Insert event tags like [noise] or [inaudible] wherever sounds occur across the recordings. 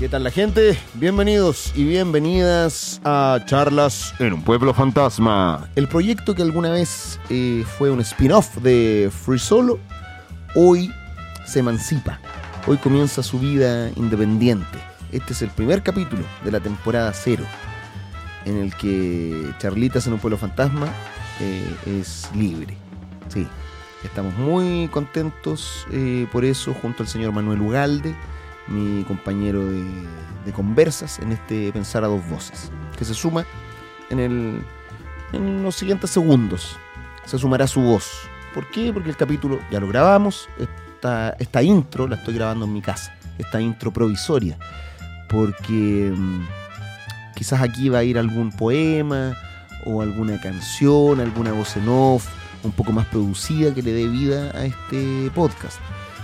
¿Qué tal la gente? Bienvenidos y bienvenidas a Charlas en un pueblo fantasma. El proyecto que alguna vez eh, fue un spin-off de Free Solo, hoy se emancipa. Hoy comienza su vida independiente. Este es el primer capítulo de la temporada cero, en el que Charlitas en un pueblo fantasma eh, es libre. Sí, estamos muy contentos eh, por eso, junto al señor Manuel Ugalde mi compañero de, de, conversas en este Pensar a dos voces, que se suma en, el, en los siguientes segundos. Se sumará su voz. ¿Por qué? Porque el capítulo ya lo grabamos. Esta, esta intro la estoy grabando en mi casa. Esta intro provisoria. Porque mmm, quizás aquí va a ir algún poema o alguna canción, alguna voz en off, un poco más producida que le dé vida a este podcast.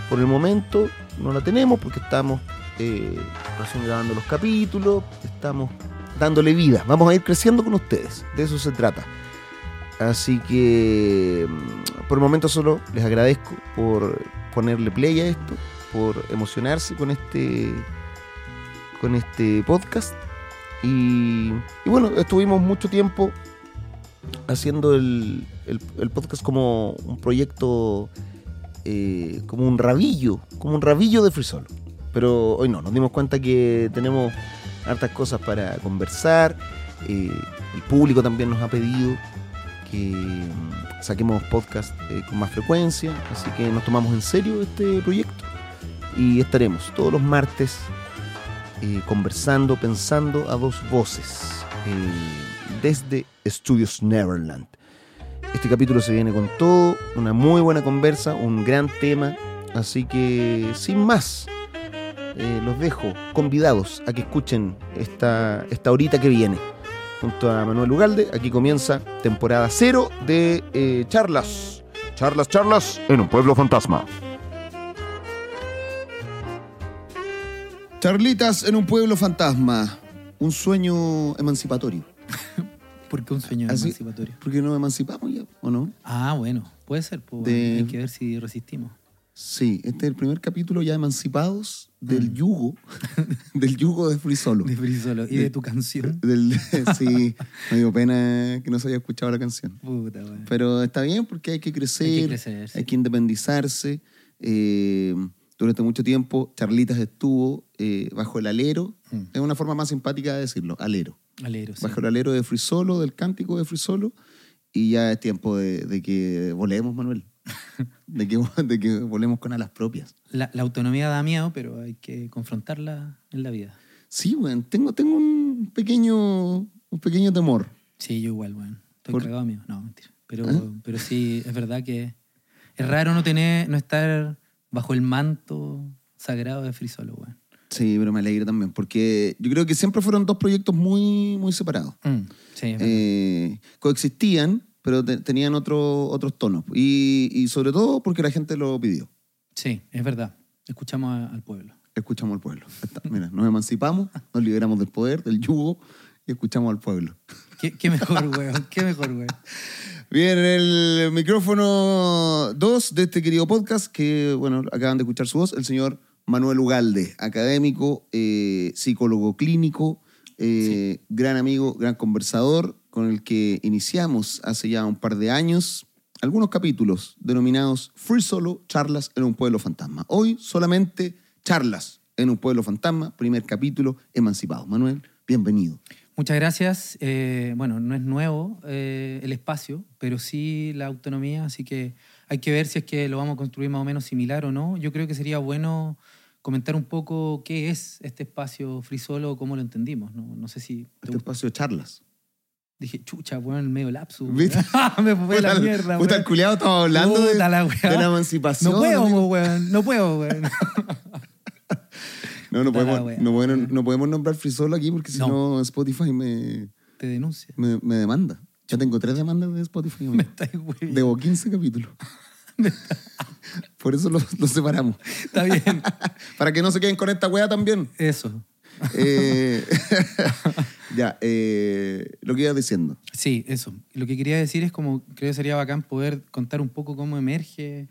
Por el momento no la tenemos porque estamos eh, grabando los capítulos, estamos dándole vida, vamos a ir creciendo con ustedes, de eso se trata. Así que mm, por el momento solo les agradezco por ponerle play a esto, por emocionarse con este, con este podcast. Y, bueno, estuvimos mucho tiempo haciendo el, el podcast como un proyecto eh, como un rabillo, como un rabillo de frisolo. Pero hoy no, nos dimos cuenta que tenemos hartas cosas para conversar. Eh, el público también nos ha pedido que mm, saquemos podcast eh, con más frecuencia, así que nos tomamos en serio este proyecto y estaremos todos los martes conversando, pensando a dos voces desde Estudios Neverland. Este capítulo se viene con todo, una muy buena conversa, un gran tema. Así que, sin más, eh, los dejo convidados a que escuchen esta, esta horita que viene. Junto a Manuel Ugalde, aquí comienza temporada cero de eh, charlas. Charlas, charlas en un pueblo fantasma. Charlitas en un pueblo fantasma. Un sueño emancipatorio. ¿Por qué un sueño Así- emancipatorio? Porque nos emancipamos ya, ¿o no? Ah, bueno, puede ser. pues, De- Hay que ver si resistimos. Sí, este es el primer capítulo ya emancipados del yugo, [laughs] del yugo de Free Solo. Mm. De Free Solo. Y de tu canción. [laughs] Del, sí, [laughs] me dio pena que no se haya escuchado la canción. Puta, weón. Pero está bien porque hay que crecer, Hay que crecer, sí. hay que independizarse. Eh, durante mucho tiempo, Charlitas estuvo eh, bajo el alero, Mm. es una forma más simpática de decirlo, alero. Alero, sí. Bajo el alero de Free Solo, del cántico de Free Solo, y ya es tiempo de, de que volemos, Manuel. De que, [laughs] de que volemos con alas propias. La, la autonomía da miedo, pero hay que confrontarla en la vida. Sí, weón, tengo, tengo un pequeño, un pequeño temor. Sí, yo igual, weón. Estoy ¿Por- cagado mío. No, mentira. Pero, ¿Ah? pero sí, es verdad que es raro no tener, no estar bajo el manto sagrado de Free Solo, weón. Sí, pero me alegra también, porque yo creo que siempre fueron dos proyectos muy, muy separados. Mm, sí. Eh, coexistían, pero te- tenían otro- otros tonos. Y, y sobre todo porque la gente lo pidió. sí, es verdad. Escuchamos a- al pueblo. Escuchamos al pueblo. Está. Mira, nos emancipamos, nos liberamos del poder, del yugo y escuchamos al pueblo. ¿Qué, qué mejor, weón? ¿Qué mejor, weón? Bien, el micrófono 2 de este querido podcast, que bueno, acaban de escuchar su voz, el señor Manuel Ugalde, académico, eh, psicólogo clínico, eh, gran amigo, gran conversador, con el que iniciamos hace ya un par de años algunos capítulos denominados Free Solo, charlas en un pueblo fantasma. Hoy solamente charlas en un pueblo fantasma, primer capítulo, emancipado. Manuel, bienvenido. Muchas gracias. Eh, bueno, no es nuevo eh, el espacio, pero sí la autonomía, así que hay que ver si es que lo vamos a construir más o menos similar o no. Yo creo que sería bueno comentar un poco qué es este espacio Free Solo o cómo lo entendimos. No, no sé si... te Este gusta. espacio de charlas. Dije, chucha, weón, medio lapsus. ¿Viste? [laughs] Me fue la mierda, Puta, el culiado estaba hablando de, la de weá. la emancipación. No puedo, amigo. weón, no puedo, weón. [laughs] No, no podemos, no, podemos, no podemos nombrar Frisolo aquí porque si No. Spotify me, Te denuncia. me, me demanda. Ya tengo tres demandas de Spotify. [laughs] Me estáis. Debo 15 capítulos. [laughs] Por eso los, los separamos. Está bien. [laughs] Para que no se queden con esta wea también. Eso. Eh, [laughs] ya, eh, lo que ibas diciendo. Sí, eso. Lo que quería decir es como, creo que sería bacán poder contar un poco cómo emerge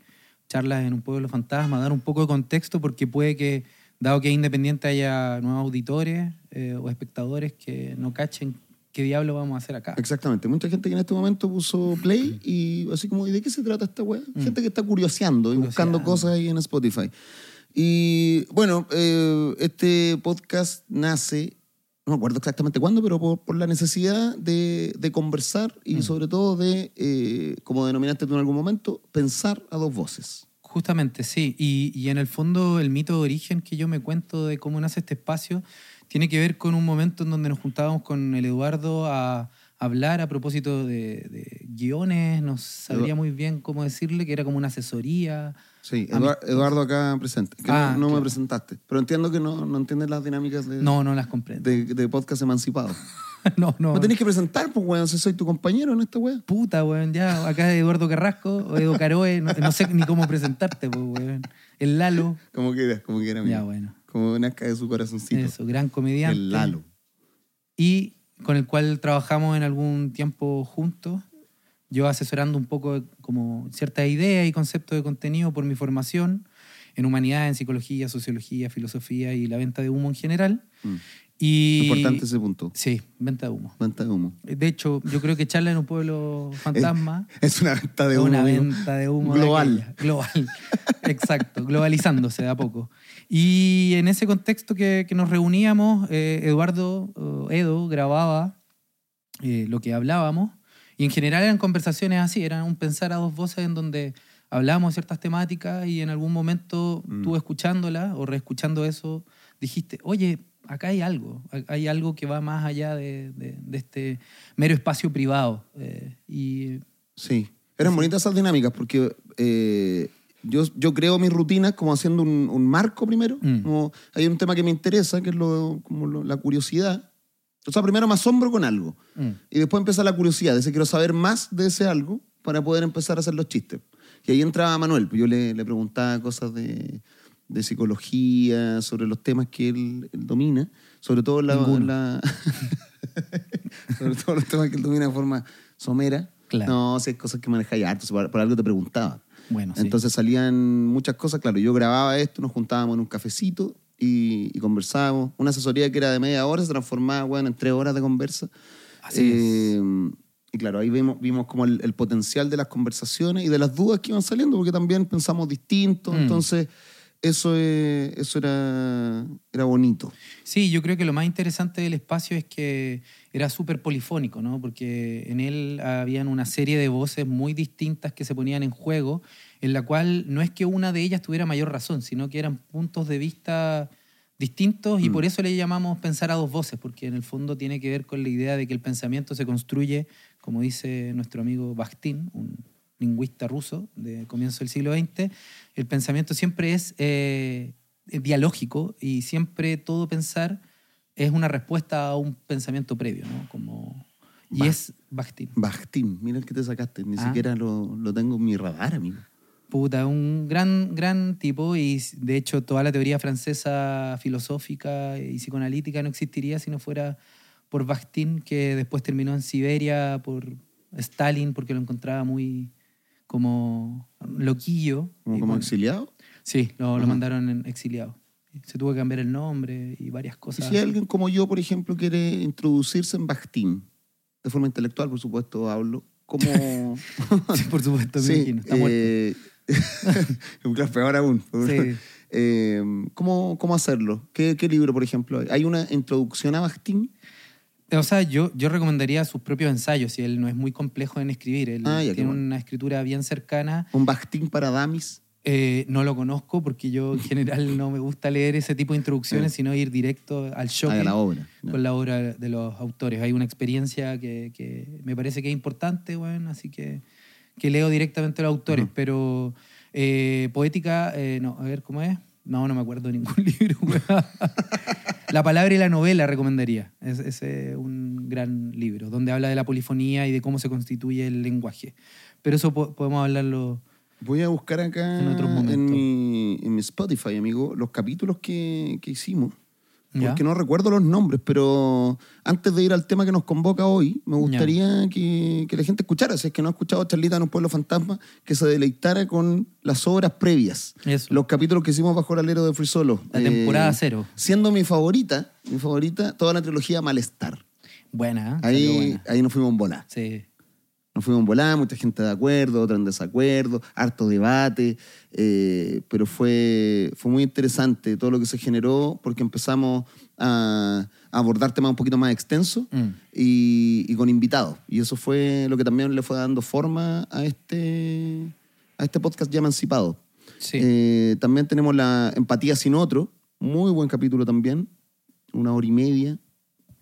charlas en un pueblo fantasma, dar un poco de contexto, porque puede que dado que es independiente haya nuevos auditores eh, o espectadores que no cachen qué diablo vamos a hacer acá. Exactamente. Mucha gente que en este momento puso play y así como, ¿y de qué se trata esta weá? Gente que está curioseando y buscando Mm. Cosas ahí en Spotify. Y bueno, eh, este podcast nace, no me acuerdo exactamente cuándo, pero por, por la necesidad de, de conversar Mm. y sobre todo de, eh, como denominaste tú en algún momento, pensar a dos voces. Justamente, sí. Y, y en el fondo el mito de origen que yo me cuento de cómo nace este espacio tiene que ver con un momento en donde nos juntábamos con el Eduardo a hablar a propósito de, de guiones, no sabría muy bien cómo decirle, que era como una asesoría. Sí, Eduard- Eduardo acá presente. Que Ah, no, no me presentaste. Pero entiendo que no, no entiendes las dinámicas de, No, no las comprendo. de, de podcast emancipado. [laughs] no, no. Me tenés que presentar, pues, weón, si soy tu compañero en esta weá. Puta, weón, ya, acá Eduardo Carrasco o Edo Caroe, no, no sé ni cómo presentarte, pues, weón. El Lalo, [laughs] Como quieras, como quieras, ya, bueno. Como nazca de su corazoncito. Eso, gran comediante. El Lalo. y con el cual trabajamos en algún tiempo juntos. Yo asesorando un poco como ciertas ideas y conceptos de contenido por mi formación en humanidades, en psicología, sociología, filosofía y la venta de humo en general. Mm. Y, Importante ese punto. Sí, venta de humo. Venta de humo. De hecho, yo creo que charla en un pueblo [laughs] fantasma Es una venta de es humo. una venta de humo. de Global. aquella. Global. [laughs] Exacto, globalizándose de a poco. Y en ese contexto que, que nos reuníamos, eh, Eduardo, eh, Edo, grababa eh, lo que hablábamos. Y en general eran conversaciones así, eran un pensar a dos voces en donde hablábamos ciertas temáticas y en algún momento Mm. tú escuchándola o reescuchando eso, dijiste, oye, acá hay algo, hay algo que va más allá de, de- de este mero espacio privado. Eh, y Sí. Eran bonitas esas dinámicas porque eh, yo, yo creo mis rutinas como haciendo un, un marco primero. Mm. Como hay un tema que me interesa, que es lo, como lo- la curiosidad. O sea, primero me asombro con algo. mm, Y después empieza la curiosidad, ese quiero saber más de ese algo para poder empezar a hacer los chistes. Y ahí entraba Manuel, pues yo le, le preguntaba cosas de, de psicología, sobre los temas que él, él domina, sobre todo la, la- [laughs] sobre todo los temas que él domina de forma somera. Claro. No, si hay cosas que manejáis harto, por, por algo te preguntaba. Bueno, sí. Entonces salían muchas cosas, claro, yo grababa esto, nos juntábamos en un cafecito y, y conversábamos. Una asesoría que era de media hora se transformaba bueno, en tres horas de conversa. Así Eh, Y claro, ahí vimos, vimos como el, el potencial de las conversaciones y de las dudas que iban saliendo, porque también pensamos distinto, Mm. entonces eso, eso era, era bonito. Sí, yo creo que lo más interesante del espacio es que era súper polifónico, ¿no? Porque en él habían una serie de voces muy distintas que se ponían en juego, en la cual no es que una de ellas tuviera mayor razón, sino que eran puntos de vista distintos y Mm. por eso le llamamos pensar a dos voces, porque en el fondo tiene que ver con la idea de que el pensamiento se construye, como dice nuestro amigo Bakhtin, un lingüista ruso de comienzo del siglo XX, el pensamiento siempre es eh, dialógico y siempre todo pensar es una respuesta a un pensamiento previo, ¿no? Como, y Ba- es Bakhtin. Bastín, mira el que te sacaste, ni Ah. siquiera lo, lo tengo en mi radar, amigo. Puta, un gran, gran tipo y de hecho toda la teoría francesa filosófica y psicoanalítica no existiría si no fuera por Bakhtin, que después terminó en Siberia, por Stalin, porque lo encontraba muy como loquillo. Como, Y como bueno, exiliado. Sí, lo, lo mandaron en exiliado. Se tuvo que cambiar el nombre y varias Y cosas. si así. alguien como yo, por ejemplo, quiere introducirse en Bastín, de forma intelectual, por supuesto, hablo, como... [laughs] Sí, por supuesto, me Sí, imagino. Está eh, [laughs] claro, peor aún. Sí. Eh, ¿cómo, ¿Cómo hacerlo? ¿Qué, ¿Qué libro, por ejemplo? hay? ¿Hay una introducción a Bastín? O sea, yo, yo recomendaría sus propios ensayos y él no es muy complejo en escribir. Él Ah, ya, tiene bueno. una escritura bien cercana. ¿Un Bastín para Damis? Eh, no lo conozco porque yo en general no me gusta leer ese tipo de introducciones, sino ir directo al shock Ah, de la obra. ya. con la obra de los autores. Hay una experiencia que, que me parece que es importante, bueno, así que, que leo directamente a los autores, Ujú. pero eh, poética, eh, no, a ver cómo es. No, no me acuerdo de ningún [laughs] libro. la palabra y la novela recomendaría. Es, ese es un gran libro, donde habla de la polifonía y de cómo se constituye el lenguaje. Pero eso po- podemos hablarlo. Voy a buscar acá en mi, en mi Spotify, amigo, los capítulos que, que hicimos. Porque no recuerdo los nombres, pero antes de ir al tema que nos convoca hoy, me gustaría que, que la gente escuchara, si es que no ha escuchado Charlita en un pueblo fantasma, que se deleitara con las obras previas. Eso. Los capítulos que hicimos bajo el alero de Free Solo. La temporada cero. Siendo mi favorita, mi favorita, toda la trilogía Malestar. Buena, ¿eh? Ahí, buena. ahí nos fuimos en volar. Sí. Nos fuimos en volar, mucha gente de acuerdo, otra en desacuerdo, harto debate, eh, pero fue, fue muy interesante todo lo que se generó porque empezamos a, a abordar temas un poquito más extensos Mm. y, y con invitados. Y eso fue lo que también le fue dando forma a este, a este podcast ya emancipado. Sí. Eh, también tenemos la Empatía sin otro, muy buen capítulo también, una hora y media.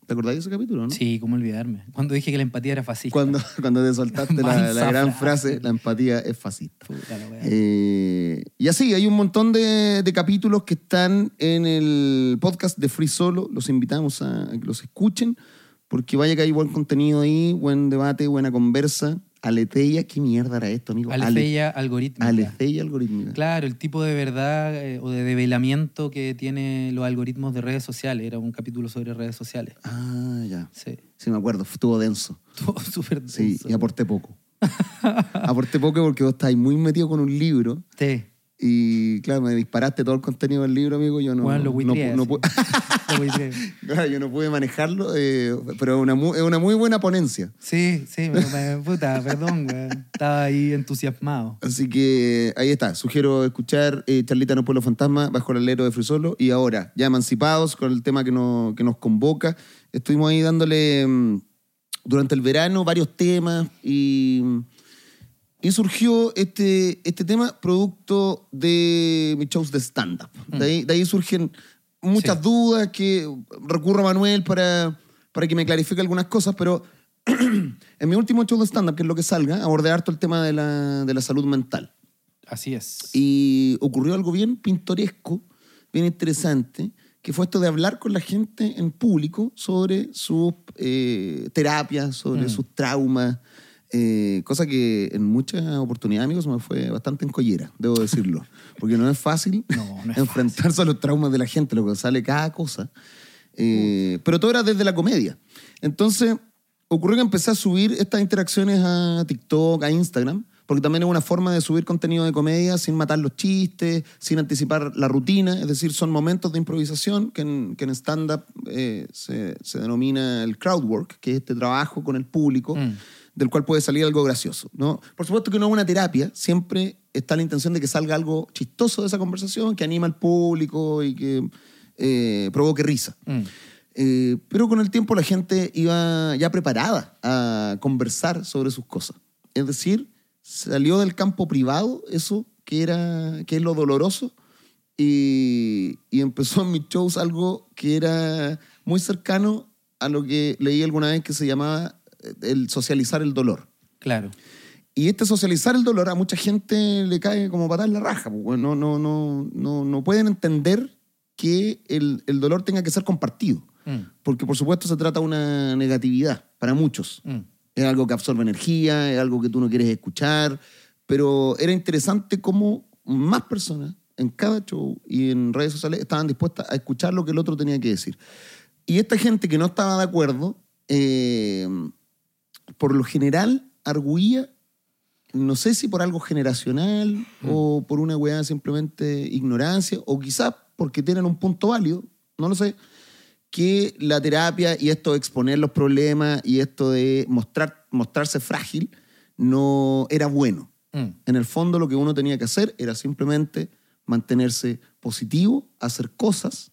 ¿Te acordás de ese capítulo, no? Sí, cómo olvidarme. Cuando dije que la empatía era fascista. Cuando, [laughs] cuando te soltaste la, la gran frase. la empatía es fascista. Puta. Eh, y así, hay un montón de, de capítulos que están en el podcast de Free Solo. Los invitamos a, a que los escuchen, porque vaya que hay buen contenido ahí, buen debate, buena conversa. Aletheia, ¿qué mierda era esto, amigo? Ale- Aletheia algorítmica. Aletheia algorítmica. Claro, el tipo de verdad eh, o de develamiento que tiene los algoritmos de redes sociales. Era un capítulo sobre redes sociales. Ah, ya. Sí. Sí, me acuerdo, estuvo denso. Estuvo [laughs] súper Sí, denso. y aporté poco. [laughs] aporté poco porque vos estáis muy metido con un libro. Sí. Y claro, me disparaste todo el contenido del libro, amigo. Yo no, Bueno, lo no, no. [laughs] [laughs] Claro, yo no pude manejarlo, eh, pero es una, mu- es una muy buena ponencia. Sí, sí, me, puta, perdón, güey. Estaba ahí entusiasmado. Así que ahí está. Sugiero escuchar eh, Charlita un pueblo fantasma bajo el alero de Frisolo. Y ahora, ya emancipados con el tema que, nos- que nos convoca, estuvimos ahí dándole mm, durante el verano varios temas y, y surgió este, este tema producto de mis shows de stand-up. De, ahí, de ahí surgen muchas Sí. dudas que recurro a Manuel para, para que me clarifique algunas cosas, pero [clears throat] en mi último show de stand-up, que es lo que salga, abordé harto el tema de la, de la salud mental. Así es. Y ocurrió algo bien pintoresco, bien interesante, que fue esto de hablar con la gente en público sobre sus eh, terapias, sobre Mm. sus traumas, eh, cosa que en muchas oportunidades, amigos, me fue bastante encollera, debo decirlo. [laughs] Porque no es fácil No, no es enfrentarse a los traumas de la gente, lo que sale cada cosa. Eh, pero todo era desde la comedia. Entonces, ocurrió que empecé a subir estas interacciones a TikTok, a Instagram, porque también es una forma de subir contenido de comedia sin matar los chistes, sin anticipar la rutina, es decir, son momentos de improvisación que en, que en stand-up eh, se, se denomina el crowd work, que es este trabajo con el público, Mm. Del cual puede salir algo gracioso. ¿no? Por supuesto que no es una terapia, siempre está la intención de que salga algo chistoso de esa conversación, que anima al público y que eh, provoque risa. Mm. Eh, pero con el tiempo la gente iba ya preparada a conversar sobre sus cosas. Es decir, salió del campo privado eso que, era, que es lo doloroso y, y empezó en mis shows algo que era muy cercano a lo que leí alguna vez que se llamaba el socializar el dolor. Claro. Y este socializar el dolor a mucha gente le cae como patada en la raja. pues, no, no, no, no pueden entender que el, el dolor tenga que ser compartido. Mm. Porque por supuesto se trata de una negatividad para muchos. Mm. Es algo que absorbe energía, es algo que tú no quieres escuchar. Pero era interesante cómo más personas en cada show y en redes sociales estaban dispuestas a escuchar lo que el otro tenía que decir. Y esta gente que no estaba de acuerdo, eh, por lo general, arguía, no sé si por algo generacional o por una weá simplemente ignorancia, o quizás porque tienen un punto válido, no lo sé, que la terapia y esto de exponer los problemas y esto de mostrar, mostrarse frágil no era bueno. Mm. En el fondo lo que uno tenía que hacer era simplemente mantenerse positivo, hacer cosas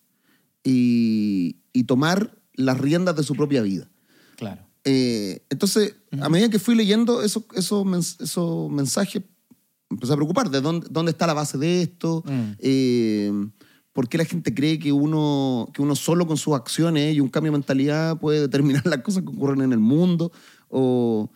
y, y tomar las riendas de su propia vida. Claro. Eh, entonces, a medida que fui leyendo esos, mens- esos mensajes, me empecé a preocupar de dónde, dónde está la base de esto, Mm. eh, por qué la gente cree que uno, que uno solo con sus acciones y un cambio de mentalidad puede determinar [laughs] las cosas que ocurren en el mundo, o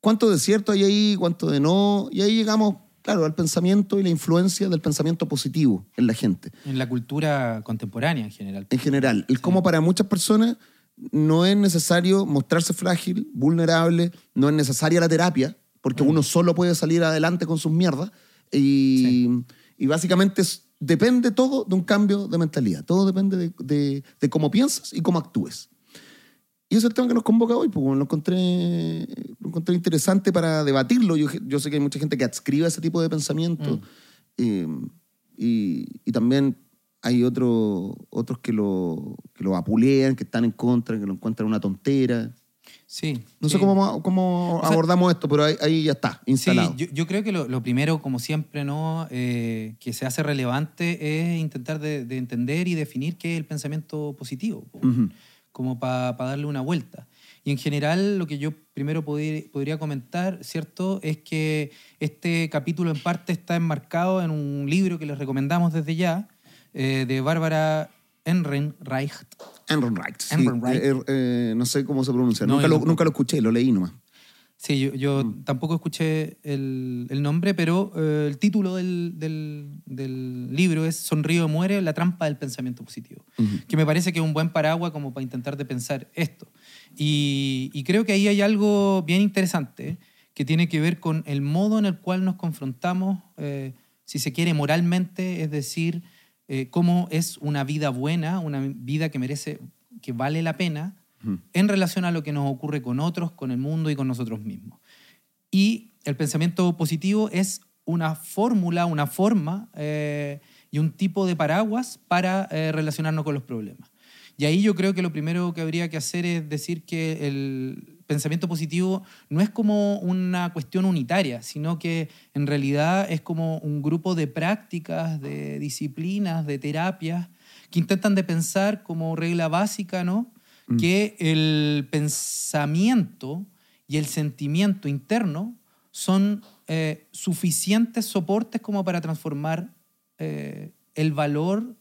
cuánto de cierto hay ahí, cuánto de no, y ahí llegamos, claro, al pensamiento y la influencia del pensamiento positivo en la gente En la cultura contemporánea en general. en general. El cómo para muchas personas no es necesario mostrarse frágil, vulnerable, no es necesaria la terapia, porque uno solo puede salir adelante con sus mierdas. Y, y básicamente es- depende todo de un cambio de mentalidad. Todo depende de, de- de cómo piensas y cómo actúes. Y ese es el tema que nos convoca hoy, porque lo encontré, lo encontré interesante para debatirlo. Yo, yo sé que hay mucha gente que adscribe ese tipo de pensamiento. eh, y, y también hay otro- otros que lo, que lo apulean, que están en contra, que lo encuentran una tontera. Sí. No sí. sé cómo, cómo O sea- abordamos esto, pero ahí, ahí ya está, instalado. Sí, yo, yo creo que lo, lo primero, como siempre, ¿no? Eh, que se hace relevante es intentar de, de entender y definir qué es el pensamiento positivo, po, Ujú. como para darle una vuelta. Y en general, lo que yo primero podri- podría comentar, ¿cierto? Es que este capítulo en parte está enmarcado en un libro que les recomendamos desde ya, eh, de Bárbara Ehrenreich, Ehrenreich. sí. Ehrenreich. Eh, eh, no sé cómo se pronuncia. No, nunca, lo, nunca lo escuché, lo leí nomás. Sí, yo, yo Mm. tampoco escuché el, el nombre, pero eh, el título del, del- del libro es Sonrío muere, la trampa del pensamiento positivo, que me parece que es un buen paraguas como para intentar de pensar esto. Y, y creo que ahí hay algo bien interesante que tiene que ver con el modo en el cual nos confrontamos, eh, si se quiere, moralmente, es decir, eh, cómo es una vida buena, una vida que merece, que vale la pena, en relación a lo que nos ocurre con otros, con el mundo y con nosotros mismos. Y el pensamiento positivo es una fórmula, una forma eh, y un tipo de paraguas para eh, relacionarnos con los problemas. Y ahí yo creo que lo primero que habría que hacer es decir que el pensamiento positivo no es como una cuestión unitaria, sino que en realidad es como un grupo de prácticas, de disciplinas, de terapias que intentan de pensar como regla básica, ¿no? Que el pensamiento y el sentimiento interno son eh, suficientes soportes como para transformar eh, el valor,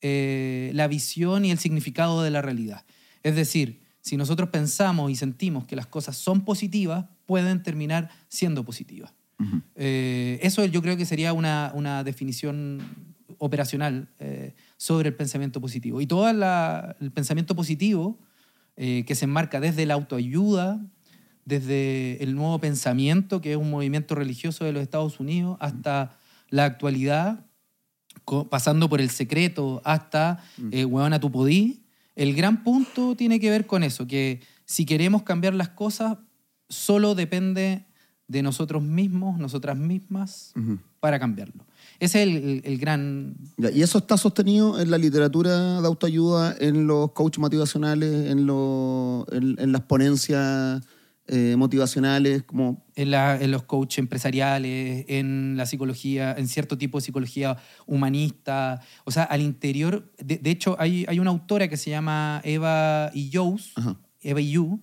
eh, la visión y el significado de la realidad. Es decir, si nosotros pensamos y sentimos que las cosas son positivas, pueden terminar siendo positivas. Eh, eso yo creo que sería una, una definición operacional eh, sobre el pensamiento positivo. Y todo la- el pensamiento positivo eh, que se enmarca desde la autoayuda, desde el nuevo pensamiento, que es un movimiento religioso de los Estados Unidos, hasta la actualidad, pasando por el secreto hasta eh, Huevón a tu podí, el gran punto tiene que ver con eso, que si queremos cambiar las cosas, solo depende de nosotros mismos, nosotras mismas, para cambiarlo. Ese es el, el- el gran... Ya, y eso está sostenido en la literatura de autoayuda, en los coaches motivacionales, en, lo- en, en las ponencias eh, motivacionales, como... En, la- en los coaches empresariales, en la psicología, en cierto tipo de psicología humanista. O sea, al interior. De, de hecho, hay, hay una autora que se llama Eva Iyous. Eva Iyu,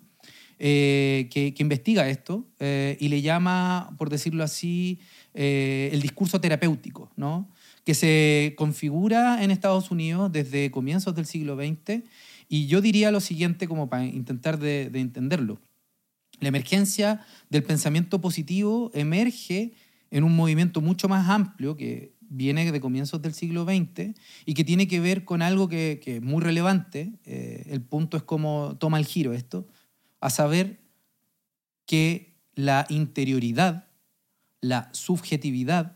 eh, que, que investiga esto eh, y le llama, por decirlo así, eh, el discurso terapéutico, ¿no? que se configura en Estados Unidos desde comienzos del siglo XX. Y yo diría lo siguiente como para intentar de- de entenderlo. La emergencia del pensamiento positivo emerge en un movimiento mucho más amplio que viene de comienzos del siglo XX y que tiene que ver con algo que, que es muy relevante. eh, el punto es cómo toma el giro esto, a saber que la interioridad, la subjetividad,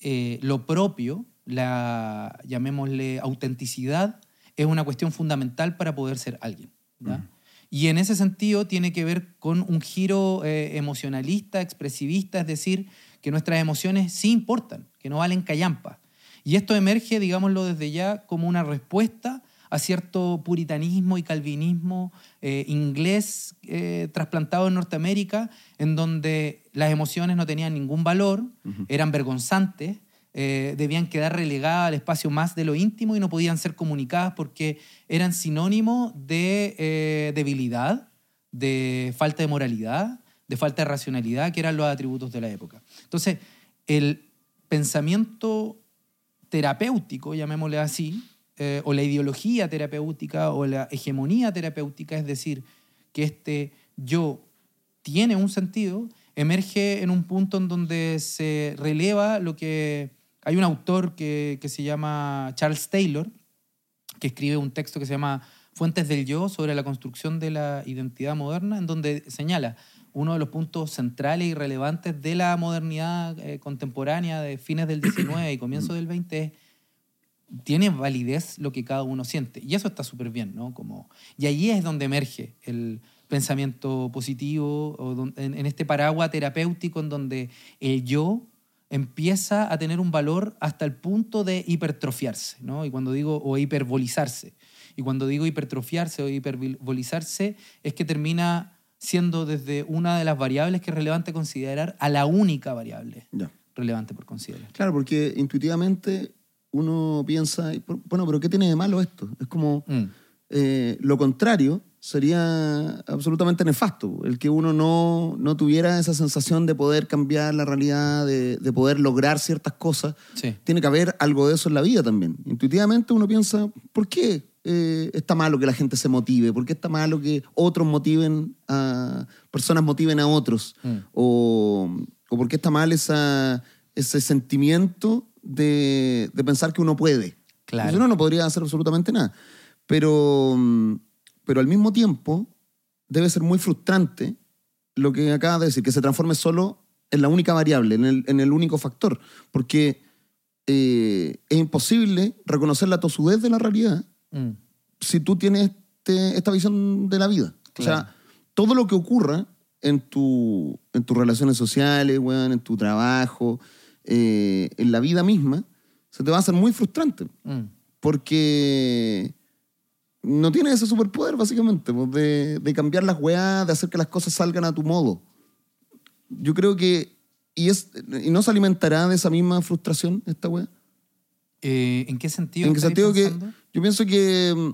eh, lo propio, la llamémosle autenticidad, es una cuestión fundamental para poder ser alguien. ¿ya? Y en ese sentido tiene que ver con un giro eh, emocionalista, expresivista, es decir, que nuestras emociones sí importan, que no valen callampa. Y esto emerge, digámoslo desde ya, como una respuesta a cierto puritanismo y calvinismo eh, inglés eh, trasplantado en Norteamérica, en donde las emociones no tenían ningún valor, eran vergonzantes, eh, debían quedar relegadas al espacio más de lo íntimo y no podían ser comunicadas porque eran sinónimo de eh, debilidad, de falta de moralidad, de falta de racionalidad, que eran los atributos de la época. Entonces, el pensamiento terapéutico, llamémosle así, eh, o la ideología terapéutica o la hegemonía terapéutica, es decir, que este yo tiene un sentido, emerge en un punto en donde se releva lo que... Hay un autor que, que se llama Charles Taylor, que escribe un texto que se llama Fuentes del Yo sobre la construcción de la identidad moderna, en donde señala uno de los puntos centrales y relevantes de la modernidad eh, contemporánea de fines del 19 y comienzos del 20 es tiene validez lo que cada uno siente. Y eso está súper bien, ¿no? Como, y ahí es donde emerge el pensamiento positivo, en, en, este paraguas terapéutico en donde el yo empieza a tener un valor hasta el punto de hipertrofiarse, ¿no? Y cuando digo, o hiperbolizarse. Y cuando digo hipertrofiarse o hiperbolizarse, es que termina siendo desde una de las variables que es relevante considerar a la única variable relevante por considerar. Claro, porque intuitivamente uno piensa, bueno, pero ¿qué tiene de malo esto? Es como mm. eh, lo contrario sería absolutamente nefasto, el que uno no, no, tuviera esa sensación de poder cambiar la realidad, de, de poder lograr ciertas cosas. Tiene que haber algo de eso en la vida también. Intuitivamente uno piensa, ¿por qué eh, está malo que la gente se motive? ¿Por qué está malo que otros motiven a personas motiven a otros? Mm. O, o, por qué está mal esa, ese sentimiento de, de, pensar que uno puede. Claro. uno no podría hacer absolutamente nada. Pero, pero al mismo tiempo debe ser muy frustrante lo que acaba de decir, que se transforme solo en la única variable, en el, en el único factor. Porque eh, es imposible reconocer la tosudez de la realidad mm. si tú tienes este, esta visión de la vida. O sea, todo lo que ocurra en, tu, en tus relaciones sociales, en tu trabajo, eh, en la vida misma, se te va a hacer muy frustrante. Mm. Porque no tienes ese superpoder, básicamente, pues, de, de, cambiar las weas, de hacer que las cosas salgan a tu modo. Yo creo que. ¿Y, es, y no se alimentará de esa misma frustración esta wea? Eh, ¿En qué sentido? En qué sentido que. Yo pienso que mm,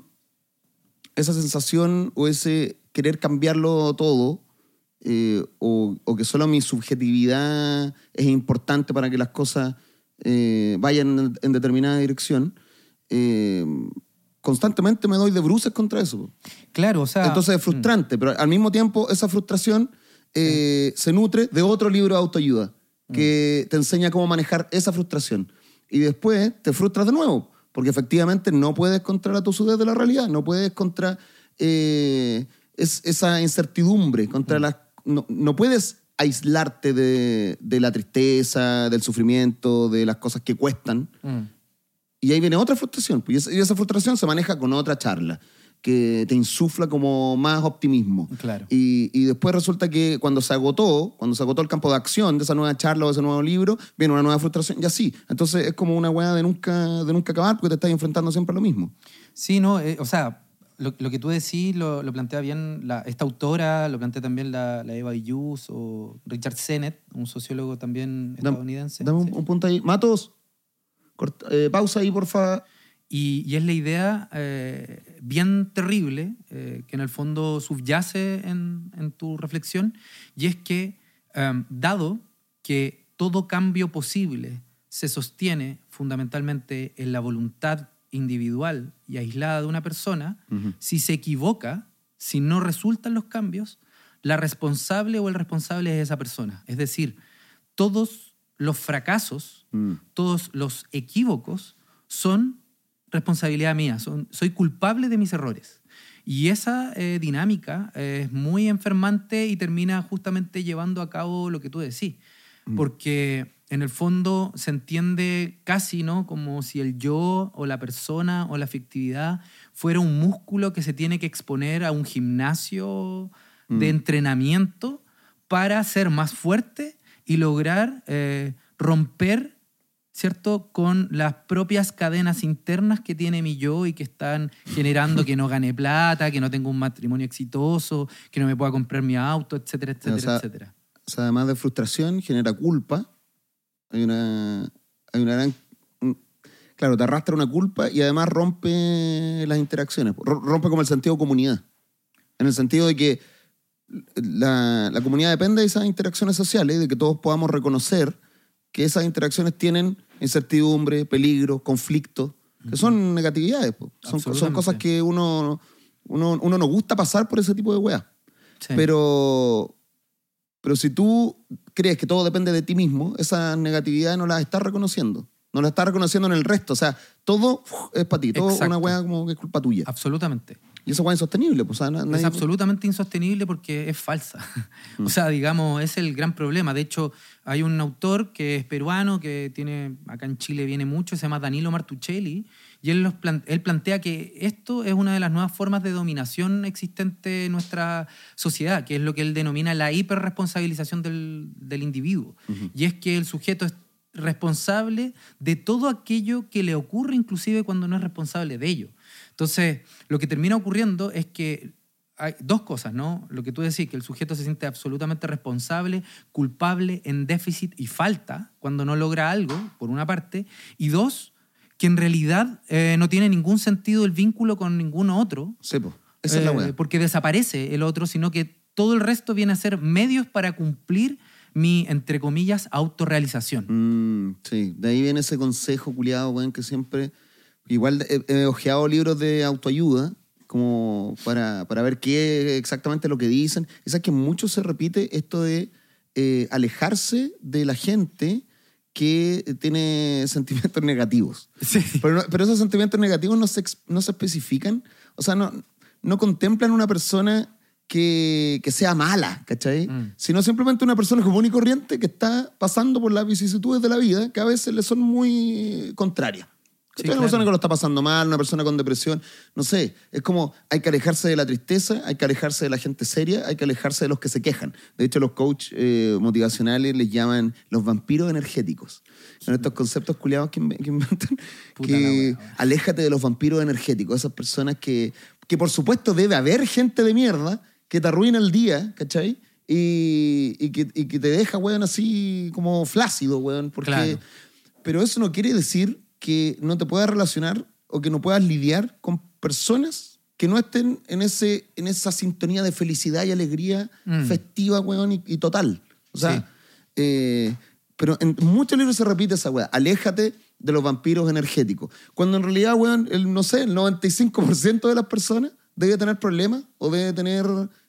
esa sensación o ese querer cambiarlo todo, eh, o, o, que solo mi subjetividad es importante para que las cosas eh, vayan en, determinada dirección, eh, constantemente me doy de bruces contra eso. Claro, o sea... Entonces es frustrante, mm. pero al mismo tiempo esa frustración se nutre de otro libro de autoayuda que mm. te enseña cómo manejar esa frustración. Y después te frustras de nuevo, porque efectivamente no puedes contra la tosudez de la realidad, no puedes contra esa incertidumbre, contra mm. las no, puedes aislarte de, la tristeza, del sufrimiento, de las cosas que cuestan. Y ahí viene otra frustración. Pues, y esa, frustración se maneja con otra charla que te insufla como más optimismo. Claro. Y, después resulta que cuando se agotó, cuando se agotó el campo de acción de esa nueva charla o de ese nuevo libro, viene una nueva frustración y así. Entonces es como una weá de nunca, de nunca acabar porque te estás enfrentando siempre a lo mismo. Sí, no, eh, o sea, lo, que tú decís lo, plantea bien esta autora, lo plantea también la, Eva Hughes o Richard Sennett, un sociólogo también estadounidense. Dame, un, punto ahí. Matos, eh, pausa ahí, porfa. Y, y es la idea eh, bien terrible eh, que en el fondo subyace en, en tu reflexión, y es que, em, dado que todo cambio posible se sostiene fundamentalmente en la voluntad individual y aislada de una persona, si se equivoca, si no resultan los cambios, la responsable o el responsable es esa persona. Es decir, todos los fracasos, mm. todos los equívocos son responsabilidad mía, son, soy culpable de mis errores. Y esa eh, dinámica es muy enfermante y termina justamente llevando a cabo lo que tú decís. Mm. Porque en el fondo se entiende casi, ¿no? Como si el yo o la persona o la afectividad fuera un músculo que se tiene que exponer a un gimnasio de mm. entrenamiento para ser más fuerte y lograr eh, romper, ¿cierto?, con las propias cadenas internas que tiene mi yo y que están generando que no gane plata, que no tenga un matrimonio exitoso, que no me pueda comprar mi auto, etcétera, etcétera, etcétera. O sea, además de frustración, genera culpa hay una, hay una gran... Claro, te arrastra una culpa y además rompe las interacciones, rompe como el sentido de comunidad. En el sentido de que la, la comunidad depende de esas interacciones sociales, de que todos podamos reconocer que esas interacciones tienen incertidumbre, peligro, conflicto, que son negatividades. Son, son, cosas que uno, uno, uno nos gusta pasar por ese tipo de weas. Pero, pero si tú crees que todo depende de ti mismo, esa negatividad no la estás reconociendo. No la estás reconociendo en el resto. O sea, todo es para ti. Todo es una weá como que es culpa tuya. Absolutamente. Y esa weá es insostenible. Pues, Es absolutamente insostenible porque es falsa. [laughs] o mm. sea, digamos, es el gran problema. De hecho, hay un autor que es peruano, que tiene, acá en Chile viene mucho, se llama Danilo Martuchelli, Y él, los él plantea que esto es una de las nuevas formas de dominación existente en nuestra sociedad, que es lo que él denomina la hiperresponsabilización del, del individuo. Y es que el sujeto es responsable de todo aquello que le ocurre, inclusive cuando no es responsable de ello. Entonces, lo que termina ocurriendo es que hay dos cosas, ¿no? Lo que tú decís, que el sujeto se siente absolutamente responsable, culpable, en déficit y falta cuando no logra algo, por una parte, y dos, que en realidad eh, no tiene ningún sentido el vínculo con ningún otro, Sí, po. Esa es la eh, weá. porque desaparece el otro, sino que todo el resto viene a ser medios para cumplir mi, entre comillas, autorrealización. Mm, sí, de ahí viene ese consejo culiado, weón, que siempre. Igual he, he ojeado libros de autoayuda, como para, para ver qué es exactamente lo que dicen. Sabes que mucho se repite esto de eh, alejarse de la gente que tiene [laughs] sentimientos negativos. Sí. Pero, pero esos sentimientos negativos no se, no se especifican, o sea, no, no contemplan una persona que, que sea mala, ¿cachai? Mm. Sino simplemente una persona común y corriente que está pasando por las vicisitudes de la vida que a veces le son muy contrarias. Sí, ¿Cachai? Una claro. persona que lo está pasando mal, una persona con depresión, no sé, es como hay que alejarse de la tristeza, hay que alejarse de la gente seria, hay que alejarse de los que se quejan. De hecho, los coach eh, motivacionales les llaman los vampiros energéticos. Son estos conceptos culiados que, que inventan Puta que wea. aléjate de los vampiros energéticos, esas personas que, que por supuesto debe haber gente de mierda que te arruina el día, ¿cachai? Y, y que, y que te deja, weón, así como flácido, weón, porque... Claro. Pero eso no quiere decir que no te puedas relacionar o que no puedas lidiar con personas que no estén en, ese, en esa sintonía de felicidad y alegría Mm. festiva, weón, y, y total. O sea, Sí. eh, pero en muchos libros se repite esa weá. Aléjate de los vampiros energéticos. Cuando en realidad, weón, el, no sé, el 95% de las personas debe tener problemas o debe tener,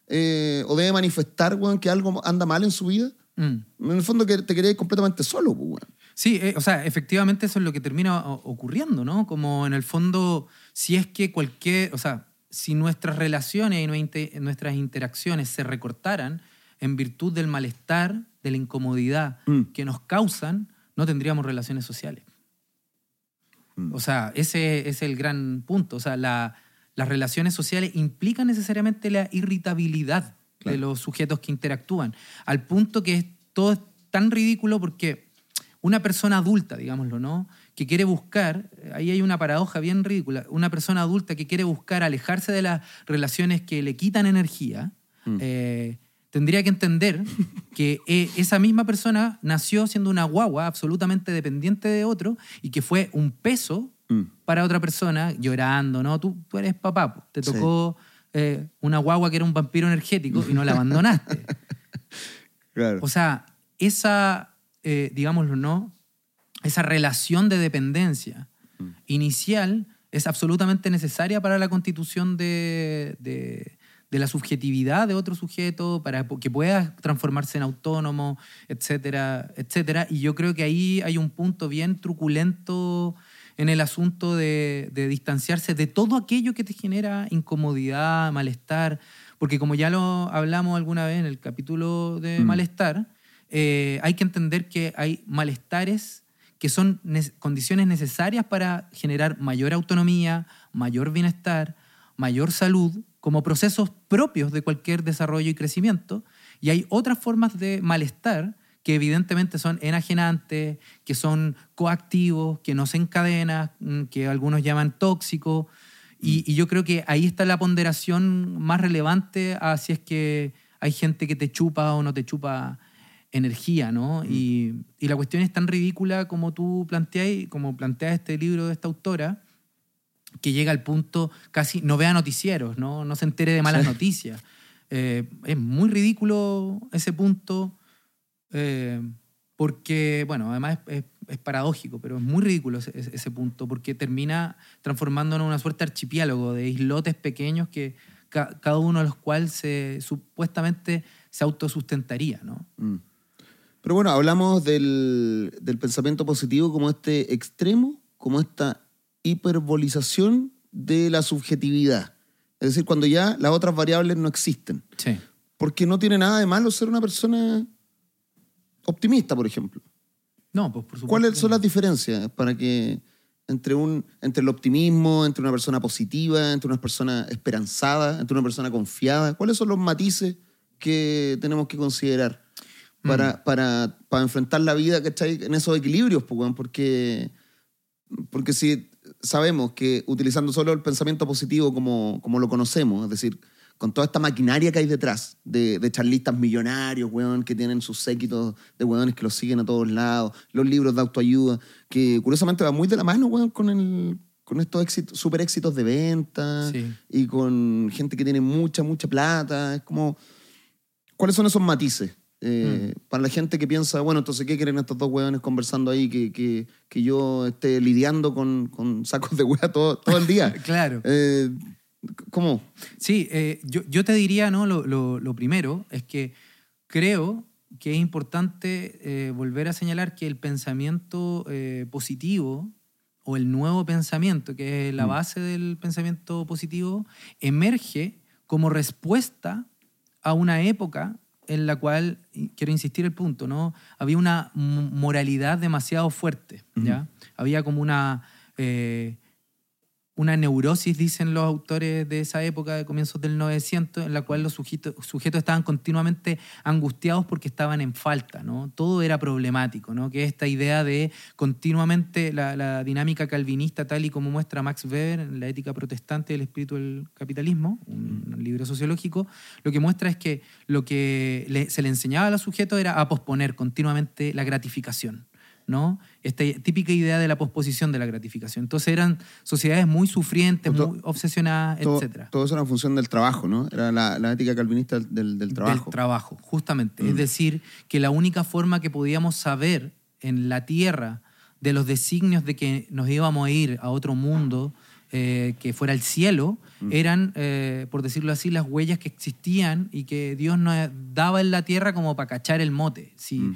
eh, o debe manifestar, weón, que algo anda mal en su vida. Mm. En el fondo que te queréis completamente solo, pues, weón. Sí, eh, o sea, efectivamente eso es lo que termina ocurriendo, ¿no? Como en el fondo, si es que cualquier, o sea, si nuestras relaciones y nuestras interacciones se recortaran en virtud del malestar, de la incomodidad Mm. que nos causan, no tendríamos relaciones sociales. Mm. O sea, ese, ese es el gran punto. O sea, la- las relaciones sociales implican necesariamente la irritabilidad Claro. de los sujetos que interactúan, al punto que es, todo es tan ridículo porque una persona adulta, digámoslo, ¿no? Que quiere buscar, ahí hay una paradoja bien ridícula, una persona adulta que quiere buscar alejarse de las relaciones que le quitan energía, Mm. eh, tendría que entender [laughs] que eh, esa misma persona nació siendo una guagua absolutamente dependiente de otro y que fue un peso Mm. para otra persona llorando, ¿no? Tú, tú eres papá, pues, te Sí. tocó eh, una guagua que era un vampiro energético y no la abandonaste. [laughs] Claro. O sea, esa, eh, digámoslo, ¿no? Esa relación de dependencia Mm. inicial es absolutamente necesaria para la constitución de, de- de la subjetividad de otro sujeto, para que pueda transformarse en autónomo, etcétera, etcétera. Y yo creo que ahí hay un punto bien truculento en el asunto de, de distanciarse de todo aquello que te genera incomodidad, malestar, porque como ya lo hablamos alguna vez en el capítulo de Mm. malestar, eh, hay que entender que hay malestares que son ne- condiciones necesarias para generar mayor autonomía, mayor bienestar, mayor salud, como procesos propios de cualquier desarrollo y crecimiento. Y hay otras formas de malestar que evidentemente son enajenantes, que son coactivos, que no se encadenan, mm, que algunos llaman tóxicos. Y, y yo creo que ahí está la ponderación más relevante a si es que hay gente que te chupa o no te chupa energía, ¿no? Y, y la cuestión es tan ridícula como tú planteas, como plantea este libro de esta autora, que llega al punto casi no vea noticieros, no, no se entere de malas Sí. noticias. Eh, es muy ridículo ese punto, eh, porque, bueno, además es, es- es paradójico, pero es muy ridículo ese, punto, porque termina transformándonos en una suerte de archipiélago de islotes pequeños que ca- cada uno de los cuales se, supuestamente se autosustentaría, ¿no? Mm. Pero bueno, hablamos del, del pensamiento positivo como este extremo, como esta hiperbolización de la subjetividad. Es decir, cuando ya las otras variables no existen. Sí. Porque no tiene nada de malo ser una persona optimista, por ejemplo. No, pues por supuesto. ¿Cuáles que son las diferencias para que entre, un, entre el optimismo, entre una persona positiva, entre una persona esperanzada, entre una persona confiada? ¿Cuáles son los matices que tenemos que considerar para, Mm. para, para enfrentar la vida ¿cachai? en esos equilibrios? pues, porque, porque si sabemos que utilizando solo el pensamiento positivo como, como lo conocemos, es decir, con toda esta maquinaria que hay detrás de, de charlistas millonarios, weón, que tienen sus séquitos de weones que los siguen a todos lados, los libros de autoayuda, que curiosamente va muy de la mano, weón, con, el, con estos éxitos, super éxitos de venta Sí. y con gente que tiene mucha, mucha plata. Es como, ¿cuáles son esos matices? Eh, Para la gente que piensa, bueno, entonces, ¿qué quieren estos dos hueones conversando ahí? Que, que, que yo esté lidiando con, con sacos de hueá todo, todo el día. [laughs] Claro. Eh, ¿Cómo? Sí, eh, yo, yo te diría, ¿no? Lo, lo- lo primero es que creo que es importante eh, volver a señalar que el pensamiento eh, positivo o el nuevo pensamiento, que es la Mm. base del pensamiento positivo, emerge como respuesta a una época en la cual, quiero insistir el punto, ¿no? Había una moralidad demasiado fuerte, ¿ya? Había como una... eh, una neurosis, dicen los autores de esa época, de comienzos del 900, en la cual los sujetos, sujetos estaban continuamente angustiados porque estaban en falta, ¿no? Todo era problemático, ¿no? Que esta idea de continuamente la, la dinámica calvinista, tal y como muestra Max Weber en La ética protestante del espíritu del capitalismo, un, libro sociológico, lo que muestra es que lo que le- se le enseñaba a los sujetos era a posponer continuamente la gratificación. ¿No? Esta típica idea de la posposición de la gratificación. Entonces eran sociedades muy sufrientes, To- muy obsesionadas, Todo, etc. todo eso era en función del trabajo, ¿no? Era la, la ética calvinista del, del trabajo. Del trabajo, justamente. Mm. Es decir, que la única forma que podíamos saber en la tierra de los designios de que nos íbamos a ir a otro mundo, eh, que fuera el cielo, Mm. eran, eh, por decirlo así, las huellas que existían y que Dios nos daba en la tierra como para cachar el mote, si, Mm.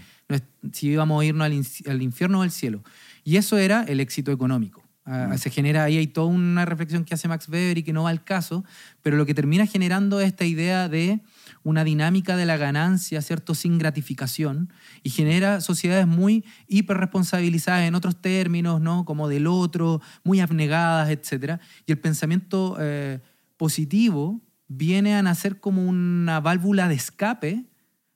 Si íbamos a irnos al infierno o al cielo. Y eso era el éxito económico. Ah, Mm. Se genera ahí, hay toda una reflexión que hace Max Weber y que no va al caso, pero lo que termina generando es esta idea de una dinámica de la ganancia, ¿cierto? Sin gratificación, y genera sociedades muy hiperresponsabilizadas en otros términos, ¿no? Como del otro, muy abnegadas, etc. Y el pensamiento eh, positivo viene a nacer como una válvula de escape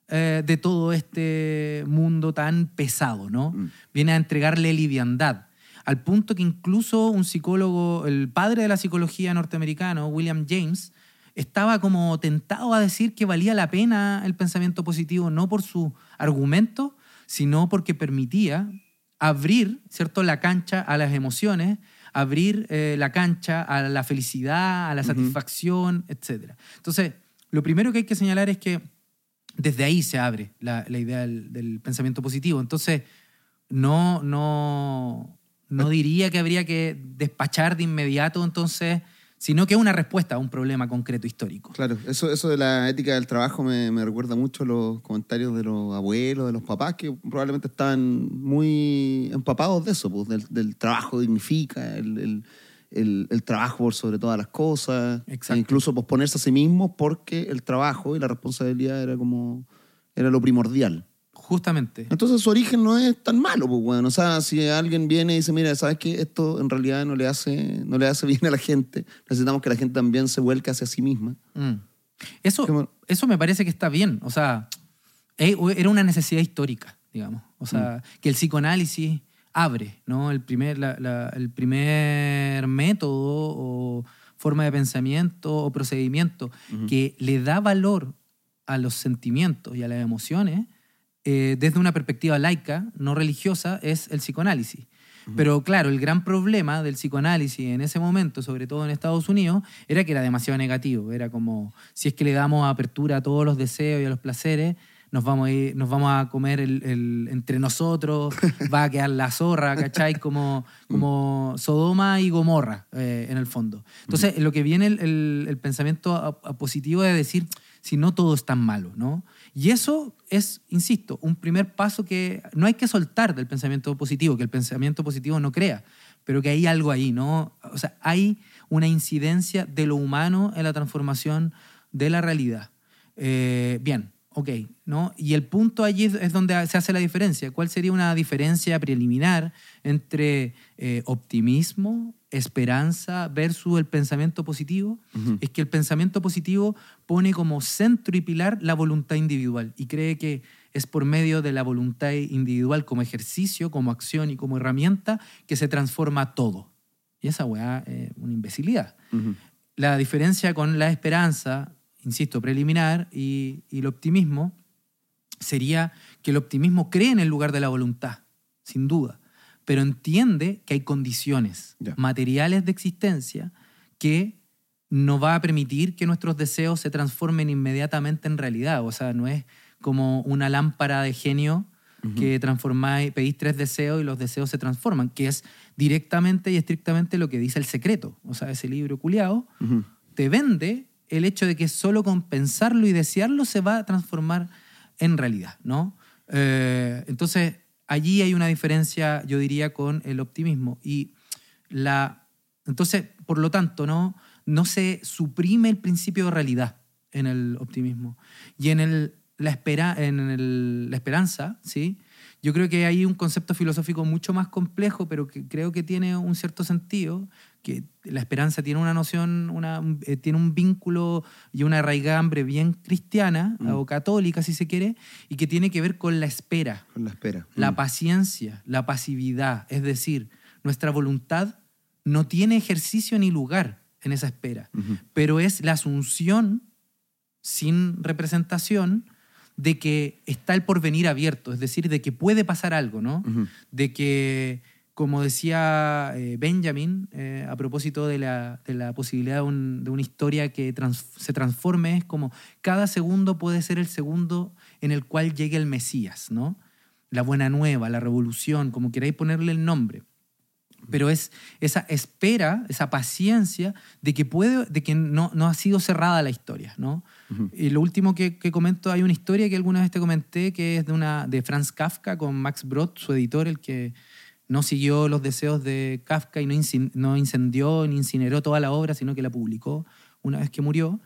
eh, de todo este mundo tan pesado, ¿no? Mm. Viene a entregarle liviandad. Al punto que incluso un psicólogo, el padre de la psicología norteamericano, William James, estaba como tentado a decir que valía la pena el pensamiento positivo, no por su argumento, sino porque permitía abrir ¿cierto? la cancha a las emociones, abrir eh, la cancha a la felicidad, a la satisfacción, etc. Entonces, lo primero que hay que señalar es que desde ahí se abre la, la idea del, del pensamiento positivo. Entonces, no, no, no diría que habría que despachar de inmediato, entonces, sino que es una respuesta a un problema concreto histórico. Claro, eso, eso de la ética del trabajo me, me recuerda mucho los comentarios de los abuelos, de los papás, que probablemente estaban muy empapados de eso, pues, del, del trabajo dignifica, el, el- el- el trabajo por sobre todas las cosas, Exacto. e incluso posponerse a sí mismo porque el trabajo y la responsabilidad era como era lo primordial. Justamente. Entonces su origen no es tan malo, pues bueno. O sea, si alguien viene y dice, mira, ¿sabes qué? Esto en realidad no le hace, no le hace [laughs] bien a la gente. Necesitamos que la gente también se vuelque hacia sí misma. Mm. Eso, eso me parece que está bien. O sea, e- era una necesidad histórica, digamos. O sea, que el psicoanálisis abre, ¿no? El primer, la- la- el primer método o forma de pensamiento o procedimiento que le da valor a los sentimientos y a las emociones eh, desde una perspectiva laica, no religiosa, es el psicoanálisis. Pero claro, el gran problema del psicoanálisis en ese momento, sobre todo en Estados Unidos, era que era demasiado negativo. Era como, si es que le damos apertura a todos los deseos y a los placeres, nos vamos a, ir- nos vamos a comer el, el- entre nosotros, [laughs] va a quedar la zorra, ¿cachai? Como, como Sodoma y Gomorra, eh, en el fondo. Entonces, lo que viene el, pensamiento a- a positivo es decir, si no todo es tan malo, ¿no? Y eso es, insisto, un primer paso que no hay que soltar del pensamiento positivo, que el pensamiento positivo no crea, pero que hay algo ahí, ¿no? O sea, hay una incidencia de lo humano en la transformación de la realidad. Eh, bien, Ok, ¿no? Y el punto allí es, donde se hace la diferencia. ¿Cuál sería una diferencia preliminar entre eh, optimismo, esperanza versus el pensamiento positivo? Es que el pensamiento positivo pone como centro y pilar la voluntad individual y cree que es por medio de la voluntad individual como ejercicio, como acción y como herramienta que se transforma todo. Y esa weá es una imbecilidad. La diferencia con la esperanza insisto, preliminar y, el optimismo sería que el optimismo cree en el lugar de la voluntad, sin duda, pero entiende que hay condiciones materiales de existencia que no va a permitir que nuestros deseos se transformen inmediatamente en realidad. O sea, no es como una lámpara de genio que transformáis, pedís tres deseos y los deseos se transforman, que es directamente y estrictamente lo que dice el secreto. O sea, ese libro culiado te vende el hecho de que solo con pensarlo y desearlo se va a transformar en realidad, ¿no? Eh, entonces, allí hay una diferencia, yo diría, con el optimismo. Y la, entonces, por lo tanto, ¿no? no se suprime el principio de realidad en el optimismo. Y en, el, la, espera, en la esperanza, ¿sí? Yo creo que hay un concepto filosófico mucho más complejo, pero que creo que tiene un cierto sentido, que la esperanza tiene una noción, una, eh, tiene un vínculo y una raigambre bien cristiana mm. o católica, si se quiere, y que tiene que ver con la espera. Con la espera. La mm. paciencia, la pasividad. Es decir, nuestra voluntad no tiene ejercicio ni lugar en esa espera, pero es la asunción sin representación de que está el porvenir abierto, es decir, de que puede pasar algo, ¿no? De que como decía eh, Benjamin, eh, a propósito de la, posibilidad de, una historia que se transforme, es como cada segundo puede ser el segundo en el cual llegue el Mesías, ¿no? La buena nueva, la revolución, como queráis ponerle el nombre. Pero es esa espera, esa paciencia de que, puede, de que no, no ha sido cerrada la historia, ¿no? Y lo último que, que, comento, hay una historia que alguna vez te comenté que es de, una, de Franz Kafka con Max Brod, su editor, el que no siguió los deseos de Kafka y no, incendió ni incineró toda la obra, sino que la publicó una vez que murió,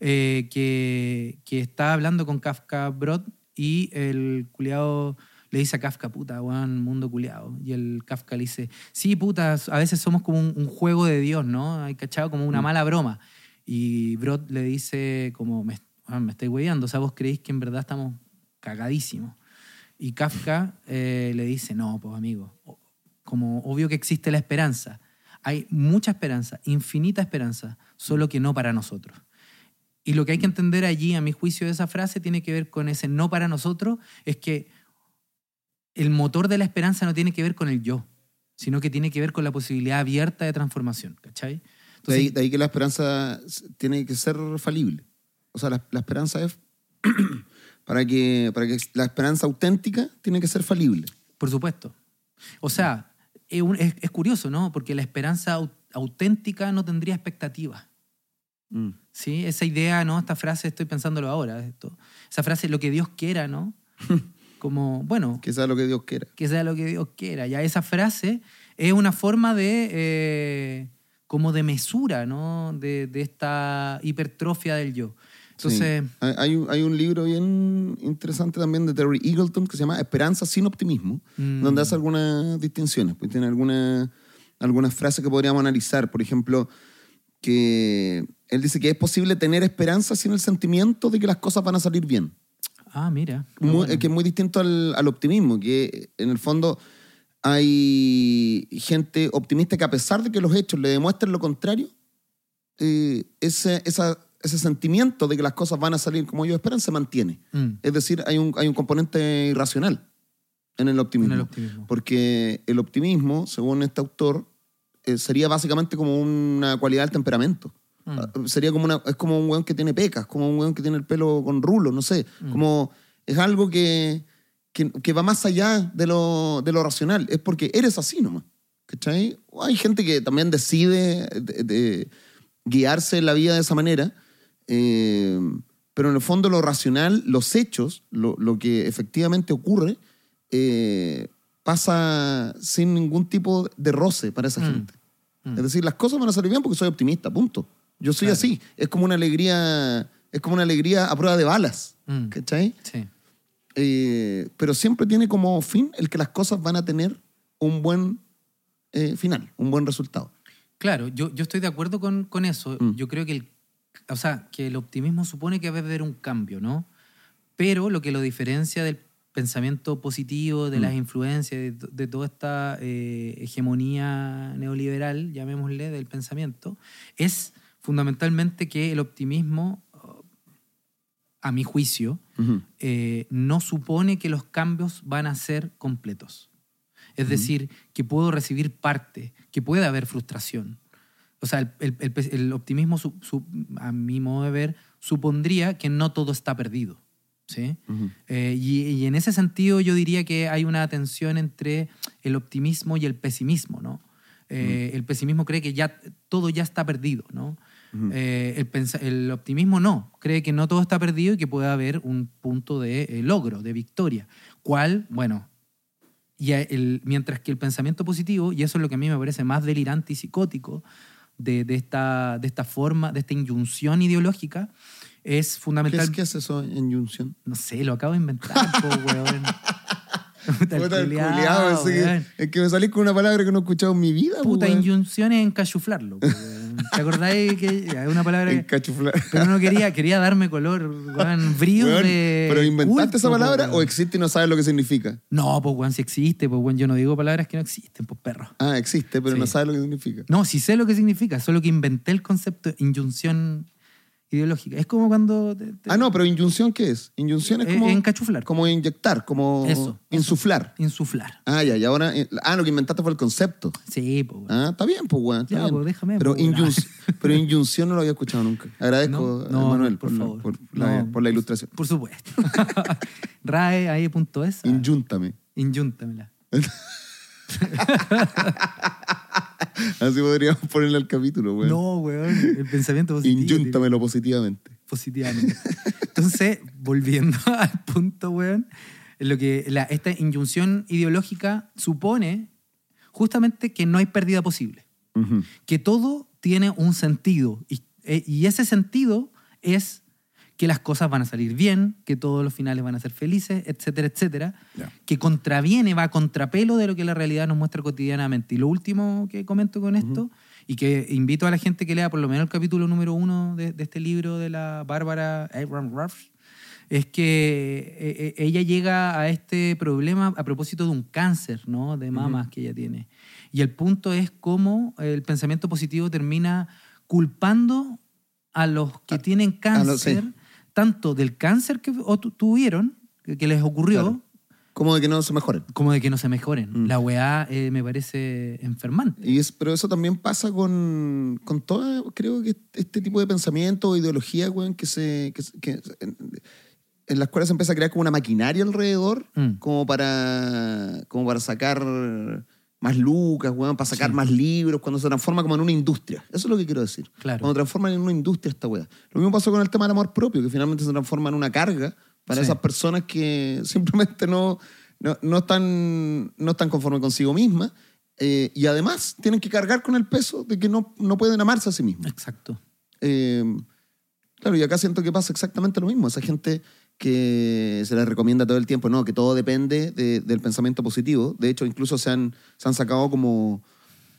eh, que, que, está hablando con Kafka Brod y el culiado le dice a Kafka, puta, weón, mundo culiado. Y el Kafka le dice, sí, puta, a veces somos como un, juego de Dios, ¿no? Hay cachado como una mm. mala broma. Y Brod le dice como, me, me estoy weyando, o sea, vos creéis que en verdad estamos cagadísimos. Y Kafka eh, le dice, no, pues amigo, como obvio que existe la esperanza. Hay mucha esperanza, infinita esperanza, solo que no para nosotros. Y lo que hay que entender allí, a mi juicio, de esa frase tiene que ver con ese no para nosotros, es que el motor de la esperanza no tiene que ver con el yo, sino que tiene que ver con la posibilidad abierta de transformación, ¿cachai? De, ahí, que la esperanza tiene que ser falible. O sea, la, esperanza es, [clears throat] para que, para que la esperanza auténtica tiene que ser falible. Por supuesto. O sea, es, curioso, ¿no? Porque la esperanza auténtica no tendría expectativas. Mm. ¿Sí? Esa idea, ¿no? Esta frase, estoy pensándolo ahora, esto. esa frase, lo que Dios quiera, ¿no? [laughs] Como, bueno. Que sea lo que Dios quiera. Que sea lo que Dios quiera. Ya esa frase es una forma de, eh, como de mesura, ¿no? De, de esta hipertrofia del yo. Entonces... Hay, hay, un libro bien interesante también de Terry Eagleton que se llama Esperanza sin optimismo, mm. donde hace algunas distinciones, pues tiene algunas algunas frases que podríamos analizar. Por ejemplo, que él dice que es posible tener esperanza sin el sentimiento de que las cosas van a salir bien. Ah, mira. Que es muy distinto al, al, optimismo, que en el fondo hay gente optimista que a pesar de que los hechos le demuestren lo contrario, eh, esa ese sentimiento de que las cosas van a salir como ellos esperan se mantiene. Mm. Es decir, hay un, hay un componente irracional en el, optimismo, Porque el optimismo, según este autor, eh, sería básicamente como una cualidad del temperamento. Mm. Ah, sería como una, es como un weón que tiene pecas, como un weón que tiene el pelo con rulo, no sé. Mm. Como es algo que, que, va más allá de lo, de lo racional. Es porque eres así nomás. ¿Cachai? Hay gente que también decide de guiarse en la vida de esa manera eh, pero en el fondo lo racional, los hechos, lo, lo que efectivamente ocurre, eh, pasa sin ningún tipo de roce para esa mm. gente. Mm. Es decir, las cosas van a salir bien porque soy optimista, punto. Yo soy así. Es como una alegría Es como una alegría a prueba de balas. Mm. ¿Cachai? Sí. Eh, pero siempre tiene como fin el que las cosas van a tener un buen eh, final, un buen resultado. Claro, yo, yo estoy de acuerdo con, con eso. Mm. Yo creo que el, o sea, que el optimismo supone que va a haber un cambio, ¿no? Pero lo que lo diferencia del pensamiento positivo, de Mm. las influencias, de, de toda esta eh, hegemonía neoliberal, llamémosle, del pensamiento, es fundamentalmente que el optimismo, a mi juicio, eh, no supone que los cambios van a ser completos. Es decir, que puedo recibir parte, que puede haber frustración. O sea, el, el- el pe- el optimismo, su- su- a mi modo de ver, supondría que no todo está perdido. ¿sí? Eh, y, y en ese sentido yo diría que hay una tensión entre el optimismo y el pesimismo. ¿no? Eh, El pesimismo cree que ya todo ya está perdido. ¿no? Ujú. Eh, el, el optimismo no, cree que no todo está perdido y que puede haber un punto de eh, logro, de victoria. ¿Cuál? Bueno, y el- mientras que el pensamiento positivo, y eso es lo que a mí me parece más delirante y psicótico de, de esta, de esta forma, de esta inyunción ideológica, es ¿Qué fundamental. es, qué es eso en Junción? No sé, lo acabo de inventar, [laughs] po, weón. Puta, el Puta, el culiao, culiao, ese que- weón. es que me salís con una palabra que no he escuchado en mi vida. Puta, weón. inyunción es encachuflarlo. weón. ¿Te acordáis que una palabra que... Encachuflar. Pero no quería, quería darme color, weón, brillo Weón, de. ¿Pero inventaste culto, esa palabra weón. o existe y no sabes lo que significa? No, pues, weón, si existe, pues, weón, yo no digo palabras que no existen, pues, perro. Ah, existe, pero Sí. no sabes lo que significa. No, sí sé lo que significa, solo que inventé el concepto de inyunción ideológica. Es como cuando. te- te- Ah, no, pero inyunción, ¿qué es? Inyunción es Eh, como, encachuflar. como inyectar, como Eso, insuflar. Insuflar. Ah, ya, y ahora. eh, Ah, lo que inventaste fue el concepto. Sí, pues. Ah, está bien, pues, weón. está Ya, bien. pues, déjame, Pero, pues, weón. [laughs] pero inyunción no lo había escuchado nunca. Agradezco, No, no, Manuel, por por, la- favor. por la, No, por la ilustración. Por supuesto. [laughs] Rae ahí punto es. Inyúntame. Inyúntamela. [laughs] [laughs] Así podríamos ponerle al capítulo, weón. No, weón. El pensamiento positivo. Inyúntamelo positivamente. positivamente. Entonces, volviendo [laughs] al punto, weón, lo que la- esta inyunción ideológica supone justamente que no hay pérdida posible, que todo tiene un sentido y, eh, y ese sentido es que las cosas van a salir bien, que todos los finales van a ser felices, etcétera, etcétera, que contraviene, va a contrapelo de lo que la realidad nos muestra cotidianamente. Y lo último que comento con esto, y que invito a la gente que lea por lo menos el capítulo número uno de, de este libro de la Bárbara Abraham Ruff, es que eh, eh, ella llega a este problema a propósito de un cáncer ¿no? de mamas que ella tiene. Y el punto es cómo el pensamiento positivo termina culpando a los que tienen cáncer, los- sí. Tanto del cáncer que tuvieron, que, les ocurrió, Claro. Como de que no se mejoren. como de que no se mejoren. Mm. La weá eh, me parece enfermante. Y es, pero eso también pasa con, con todo, creo que este tipo de pensamiento o ideología, weón, que se. Que, que en, en las cuales se empieza a crear como una maquinaria alrededor, Mm. como para. como para sacar más lucas, weón, para sacar Sí. más libros, cuando se transforma como en una industria. Eso es lo que quiero decir. Claro. Cuando transforman en una industria esta weá. Lo mismo pasó con el tema del amor propio, que finalmente se transforma en una carga para Sí. esas personas que [laughs] simplemente no, no, no están, no están conformes consigo mismas. eh, y además tienen que cargar con el peso de que no, no pueden amarse a sí mismos. Exacto. Eh, claro, y acá siento que pasa exactamente lo mismo. Esa gente que se les recomienda todo el tiempo, no, que todo depende de- del pensamiento positivo. De hecho, incluso se han, se han sacado como,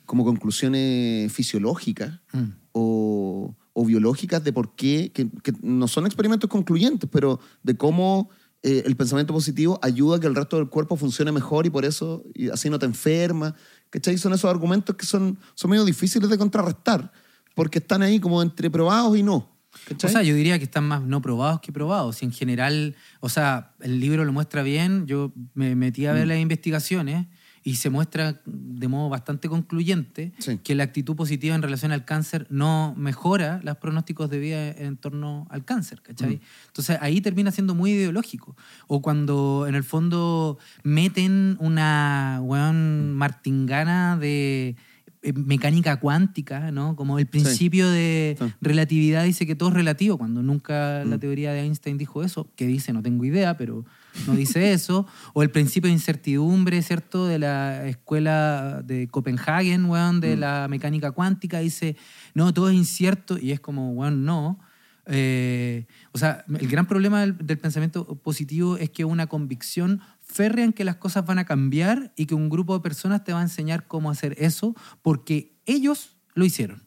como conclusiones fisiológicas Mm. o, o biológicas de por qué, que, que no son experimentos concluyentes, pero de cómo eh, el pensamiento positivo ayuda a que el resto del cuerpo funcione mejor y por eso y así no te enfermas. ¿Cachai? Son esos argumentos que son, son medio difíciles de contrarrestar porque están ahí como entre probados y no. ¿Cachai? O sea, yo diría que están más no probados que probados. Y en general, o sea, el libro lo muestra bien. Yo me metí a ver Mm. las investigaciones y se muestra de modo bastante concluyente Sí. que la actitud positiva en relación al cáncer no mejora los pronósticos de vida en torno al cáncer, ¿cachai? Mm. Entonces ahí termina siendo muy ideológico. O cuando en el fondo meten una weón martingana de mecánica cuántica, ¿no? Como el principio de Sí. relatividad dice que todo es relativo, cuando nunca la Mm. teoría de Einstein dijo eso, que dice, no tengo idea, pero no dice [laughs] eso. O el principio de incertidumbre, ¿cierto? De la escuela de Copenhagen, weón, de Mm. la mecánica cuántica, dice, no, todo es incierto, y es como, weón, no. Eh, o sea, el gran problema del, del pensamiento positivo es que una convicción férrea en que las cosas van a cambiar y que un grupo de personas te va a enseñar cómo hacer eso porque ellos lo hicieron.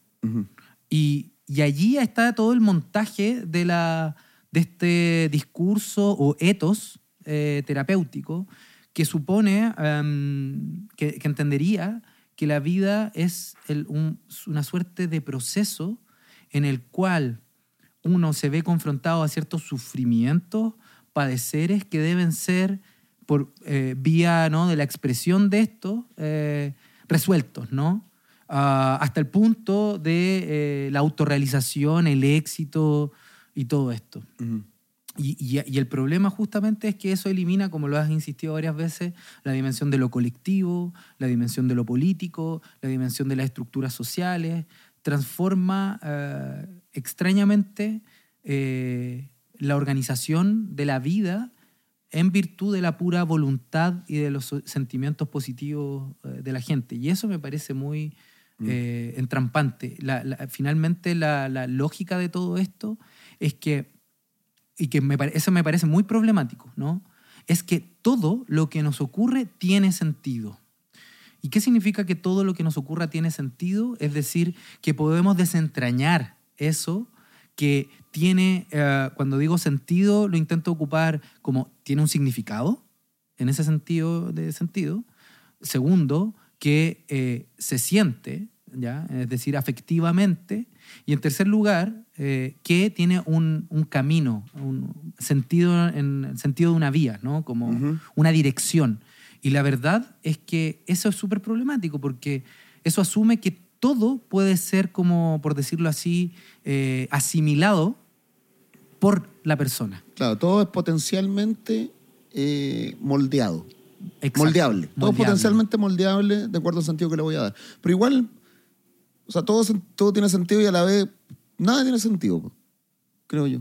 y, y allí está todo el montaje de, la, de este discurso o etos eh, terapéutico que supone em, que, que entendería que la vida es el- un- una suerte de proceso en el cual uno se ve confrontado a ciertos sufrimientos, padeceres que deben ser por eh, vía ¿no? de la expresión de esto eh, resueltos, ¿no? Ah, hasta el punto de eh, la autorrealización, el éxito y todo esto. Y, y- y el problema justamente es que eso elimina, como lo has insistido varias veces, la dimensión de lo colectivo, la dimensión de lo político, la dimensión de las estructuras sociales, transforma extrañamente la organización de la vida en virtud de la pura voluntad y de los sentimientos positivos eh, de la gente. Y eso me parece muy eh, entrampante. La- la- finalmente la- la lógica de todo esto es que y que me, eso me parece muy problemático, ¿no? Es que todo lo que nos ocurre tiene sentido. ¿Y qué significa que todo lo que nos ocurra tiene sentido? Es decir, que podemos desentrañar eso que tiene, eh, cuando digo sentido, lo intento ocupar como tiene un significado, en ese sentido de sentido. Segundo, que eh, se siente, ¿ya? es decir, afectivamente. Y en tercer lugar, eh, que tiene un, un camino, un sentido en el sentido de una vía, ¿no? como una dirección. Y la verdad es que eso es súper problemático porque eso asume que todo puede ser como, por decirlo así, eh, asimilado por la persona. Claro, todo es potencialmente eh, moldeado. Exacto. moldeable. Todo es Moldeable. potencialmente moldeable de acuerdo al sentido que le voy a dar. Pero igual, o sea, todo, todo tiene sentido y a la vez nada tiene sentido, creo yo.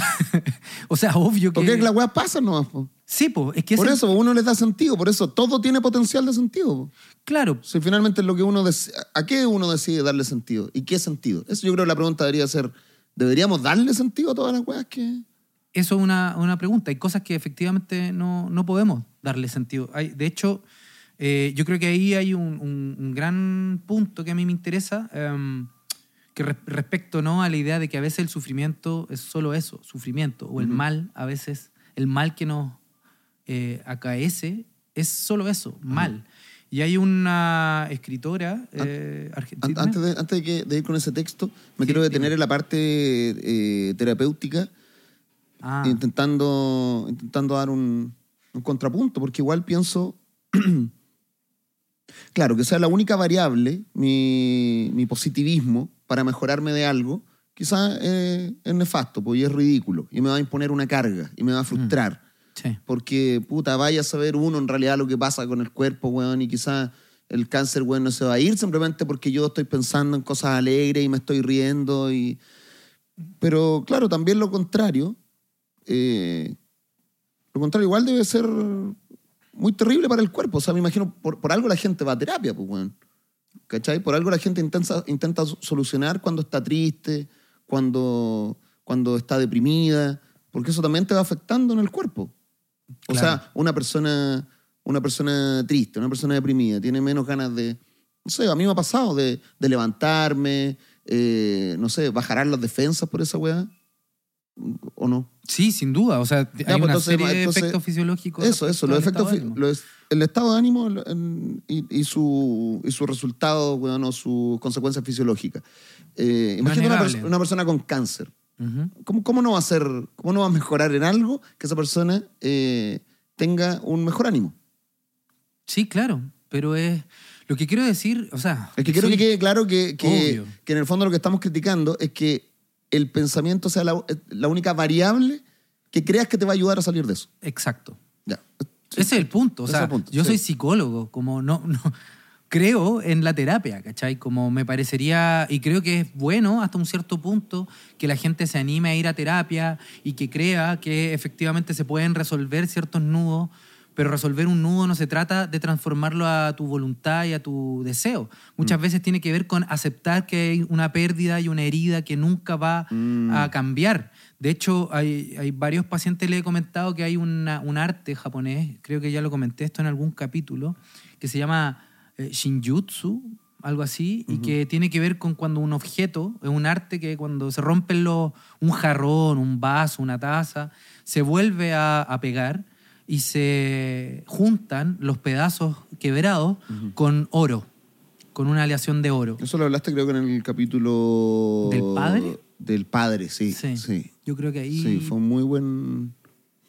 [laughs] O sea, obvio que... Porque las weas pasan nomás. po. Sí, pues, es que Por ese- eso uno les da sentido, por eso todo tiene potencial de sentido. po. Claro, Si finalmente es lo que uno dec- ¿A qué uno decide darle sentido? ¿Y qué sentido? Eso yo creo que la pregunta debería ser, ¿deberíamos darle sentido a todas las weas que...? eso es una, una pregunta. Hay cosas que efectivamente no, no podemos darle sentido. Hay, de hecho, eh, yo creo que ahí hay un, un- un gran punto que a mí me interesa, em, que re- respecto ¿no? a la idea de que a veces el sufrimiento es solo eso, sufrimiento, o el mal, a veces el mal que nos eh, acaece es solo eso, mal. Y hay una escritora eh, argentina. Antes, de, antes de, que- de ir con ese texto, me Sí, quiero detener dime. en la parte eh, terapéutica, Ah, intentando, intentando dar un, un contrapunto, porque igual pienso, [clears throat] claro, que sea la única variable, mi, mi positivismo, para mejorarme de algo, quizás eh, es nefasto, pues, y es ridículo, y me va a imponer una carga, y me va a frustrar. sí. Porque, puta, vaya a saber uno en realidad lo que pasa con el cuerpo, weón, y quizás el cáncer, weón, no se va a ir simplemente porque yo estoy pensando en cosas alegres y me estoy riendo. Y... Pero, claro, también lo contrario. eh, lo contrario igual debe ser muy terrible para el cuerpo. O sea, me imagino, por, por algo la gente va a terapia, pues, weón. ¿Cachai? Por algo la gente intenta, intenta solucionar cuando está triste, cuando, cuando está deprimida, porque eso también te va afectando en el cuerpo. O Claro. sea, una persona, una persona triste, una persona deprimida, tiene menos ganas de. No sé, a mí me ha pasado de, de levantarme, eh, no sé, bajarán las defensas por esa weá. ¿O no? Sí, sin duda. O sea, hay pues, una entonces, serie de efectos fisiológicos. Eso, eso, los efectos, estado los- el estado de ánimo en- y, y su, y su resultado, weón, o sus consecuencias fisiológicas. Eh, imagínate una, negable. pers- una persona con cáncer. ¿Cómo, cómo no va a ser, cómo no va a mejorar en algo que esa persona eh, tenga un mejor ánimo? Sí, claro. Pero es. Lo que quiero decir, o sea. Es que quiero que quede claro que, que, que en el fondo lo que estamos criticando es que el pensamiento sea la, la única variable que creas que te va a ayudar a salir de eso. Exacto. Ya. Ese es el punto. O sea, es el punto, yo sí. soy psicólogo, como no, no. Creo en la terapia, ¿cachai? Como me parecería, y creo que es bueno hasta un cierto punto que la gente se anime a ir a terapia y que crea que efectivamente se pueden resolver ciertos nudos pero resolver un nudo no se trata de transformarlo a tu voluntad y a tu deseo. Muchas veces tiene que ver con aceptar que hay una pérdida y una herida que nunca va Mm. a cambiar. De hecho, hay, hay varios pacientes, le he comentado que hay una- un arte japonés, creo que ya lo comenté esto en algún capítulo, que se llama eh, Shinjutsu, algo así, y que tiene que ver con cuando un objeto, es un arte que cuando se rompen los, un jarrón, un vaso, una taza, se vuelve a, a pegar y se juntan los pedazos quebrados con oro, con una aleación de oro. Eso lo hablaste creo que en el capítulo... ¿Del padre? Del padre, sí. Sí. Sí, Yo creo que ahí... Sí, fue un muy buen,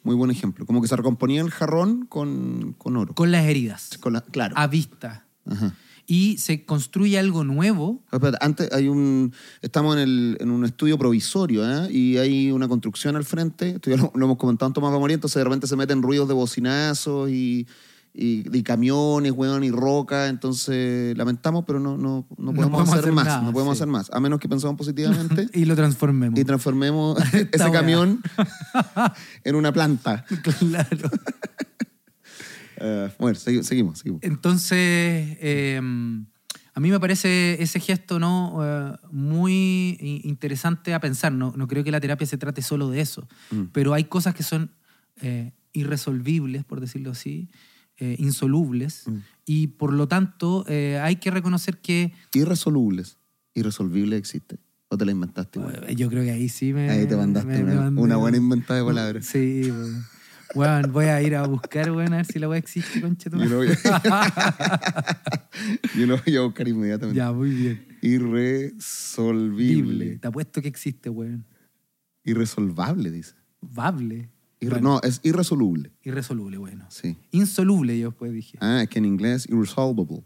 muy buen ejemplo. Como que se recomponía el jarrón con, con oro. Con las heridas, Con la- claro. a vista. Ajá. Y se construye algo nuevo. Ah, Antes hay un. Estamos en, el, en un estudio provisorio, ¿eh? Y hay una construcción al frente. Esto ya lo, lo hemos comentado en Tomás Mamoría, entonces de repente se meten ruidos de bocinazos y, y, y camiones, weón, y roca. Entonces, lamentamos, pero no, no, no podemos, podemos hacer, hacer más. nada, no podemos sí. hacer más. A menos que pensemos positivamente [laughs] Y lo transformemos. y transformemos [laughs] ese camión [laughs] en una planta. claro. Eh, bueno, segui- seguimos, seguimos. Entonces, eh, a mí me parece ese gesto ¿no? Eh, muy interesante a pensar. No, no creo que la terapia se trate solo de eso, Mm. pero hay cosas que son eh, irresolvibles, por decirlo así, eh, insolubles, Mm. y por lo tanto eh, hay que reconocer que Irresolubles. Irresolvible existe. ¿O te la inventaste? eh, yo creo que ahí sí me... Ahí te mandaste me- me una, mandé- una buena inventada de palabras. Sí, weón. Weón, voy a ir a buscar, weón, a ver si la weá existe, concha tu Yo lo voy a, [laughs] yo lo voy a buscar inmediatamente. Ya, muy bien. Irresolvible. Te apuesto que existe, weón. Irresolvable, dice. Vable. Irre- Bueno, No, es irresoluble. Irresoluble, bueno. Sí. Insoluble, yo después dije. Ah, es que en inglés irresolvable.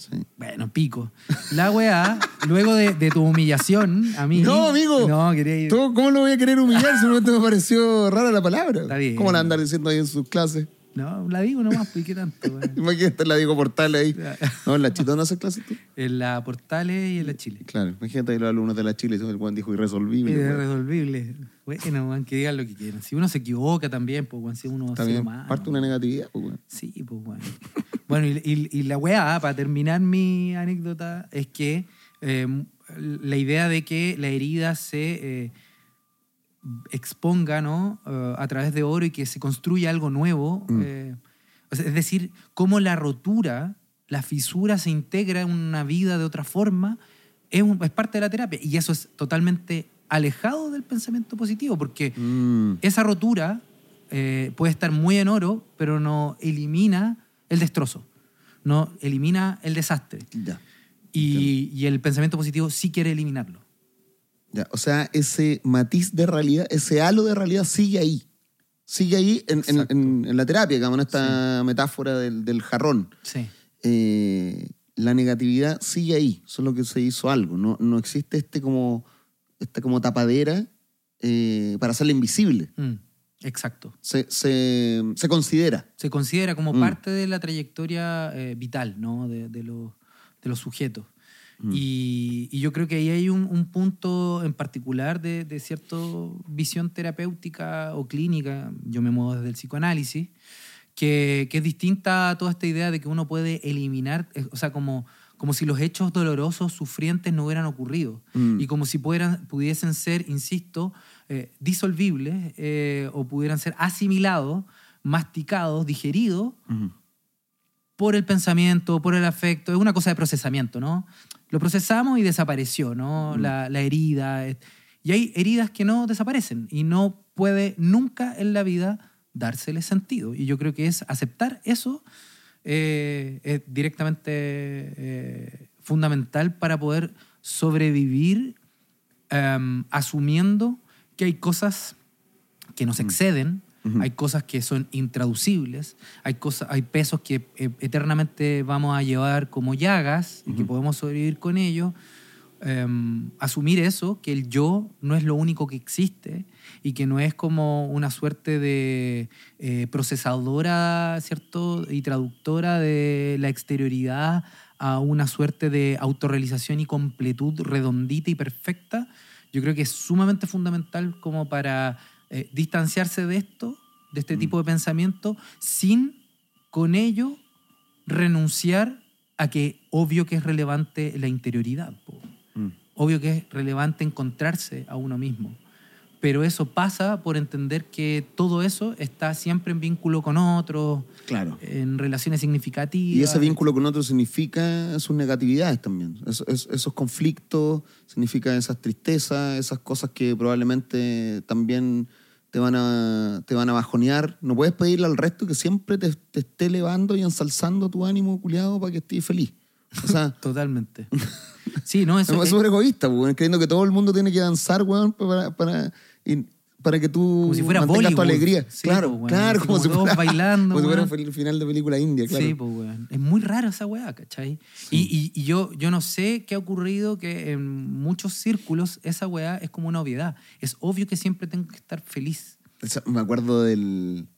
Sí. Bueno, pico. La weá, luego de, de tu humillación a mí. No, amigo. No, quería ir. ¿Tú, ¿Cómo lo voy a querer humillar? Simplemente me pareció rara la palabra. Está bien. ¿Cómo la andar diciendo ahí en sus clases? No, la digo nomás, pues, ¿qué tanto? [laughs] Imagínate la Diego Portales ahí. No, en la Chile, ¿dónde haces clases tú? En la Portales y en la Chile. Claro, imagínate ahí los alumnos de la Chile. El Juan dijo irresolvible. Es weón. resolvible. Bueno, que digan lo que quieran. Si uno se equivoca también, pues, weón, si uno También humano. parte una negatividad. Pues, weón. Sí, pues bueno. Bueno, y, y- y la weá, para terminar mi anécdota, es que eh, la idea de que la herida se eh, exponga, ¿no? Eh, a través de oro y que se construya algo nuevo. Mm. eh, es decir, cómo la rotura, la fisura se integra en una vida de otra forma, es, un- es parte de la terapia. Y eso es totalmente alejado del pensamiento positivo, porque Mm. esa rotura eh, puede estar muy en oro, pero no elimina el destrozo, no elimina el desastre. Y el pensamiento positivo sí quiere eliminarlo. Ya, o sea, ese matiz de realidad, ese halo de realidad sigue ahí. Sigue ahí en, en- en- en la terapia, digamos, en esta metáfora del, del jarrón. Sí. Eh, la negatividad sigue ahí, solo que se hizo algo. No, no existe este como, esta como tapadera eh, para hacerla invisible. Mm, exacto. Se, se- se considera. Se considera como Mm. parte de la trayectoria eh, vital ¿no? de, de los, de los sujetos. Mm. Y, y yo creo que ahí hay un, un punto en particular de, de cierta visión terapéutica o clínica, yo me muevo desde el psicoanálisis, que, que es distinta a toda esta idea de que uno puede eliminar, eh, o sea, como, como si los hechos dolorosos, sufrientes no hubieran ocurrido. Mm. Y como si pudieran, pudiesen ser, insisto, eh, disolvibles eh, o pudieran ser asimilados, masticados, digeridos por el pensamiento, por el afecto. Es una cosa de procesamiento, ¿no? Lo procesamos y desapareció, ¿no? La, la herida. Y hay heridas que no desaparecen y no puede nunca en la vida dársele sentido. Y yo creo que es aceptar eso eh, es directamente eh, fundamental para poder sobrevivir em, asumiendo que hay cosas que nos exceden, Ujú. hay cosas que son intraducibles, hay, cosas, hay pesos que eh, eternamente vamos a llevar como llagas y que podemos sobrevivir con ello. Em, asumir eso, que el yo no es lo único que existe y que no es como una suerte de eh, procesadora, ¿cierto? Y traductora de la exterioridad a una suerte de autorrealización y completud redondita y perfecta, yo creo que es sumamente fundamental como para eh, distanciarse de esto de este tipo de pensamiento sin con ello renunciar a que obvio que es relevante la interioridad. Mm. Obvio que es relevante encontrarse a uno mismo. Pero eso pasa por entender que todo eso está siempre en vínculo con otros, Claro. en relaciones significativas. Y ese vínculo con otro significa sus negatividades también. Es- es- esos conflictos, significa esas tristezas, esas cosas que probablemente también te van a, te van a bajonear. No puedes pedirle al resto que siempre te, te esté elevando y ensalzando tu ánimo culiado para que estés feliz. O sea, [laughs] Totalmente. Sí, no, eso [laughs] es súper egoísta, weón, creyendo que todo el mundo tiene que danzar, weón, para, para, y- para que tú Como si fuera mantengas tu alegría. Sí, claro, po, weón. claro, como, como si fuera, bailando, como si fuera el final de película india, claro. Sí, pues, weón. Es muy raro esa weá, ¿cachai? Y, y- y yo, yo no sé qué ha ocurrido que en muchos círculos esa weá es como una obviedad. Es obvio que siempre tengo que estar feliz. Esa- Me acuerdo del.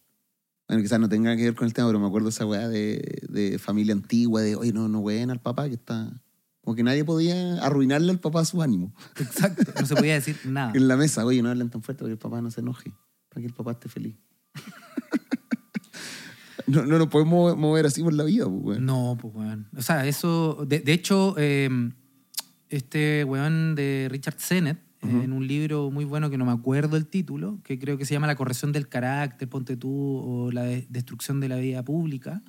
Bueno, quizás no tenga que ver con el tema, pero me acuerdo esa weá de, de familia antigua, de, oye, no, no ween al papá, que está. Como que nadie podía arruinarle al papá su ánimo. Exacto. No se podía decir nada. [laughs] En la mesa, oye, no hablen tan fuerte para que el papá no se enoje, para que el papá esté feliz. [laughs] no, no nos podemos mover así por la vida, pues, weón. No, pues, weón. O sea, eso. De, de hecho, eh, este weón de Richard Sennett, en un libro muy bueno que no me acuerdo el título, que creo que se llama La corrección del carácter, ponte tú, o La de- destrucción de la vida pública,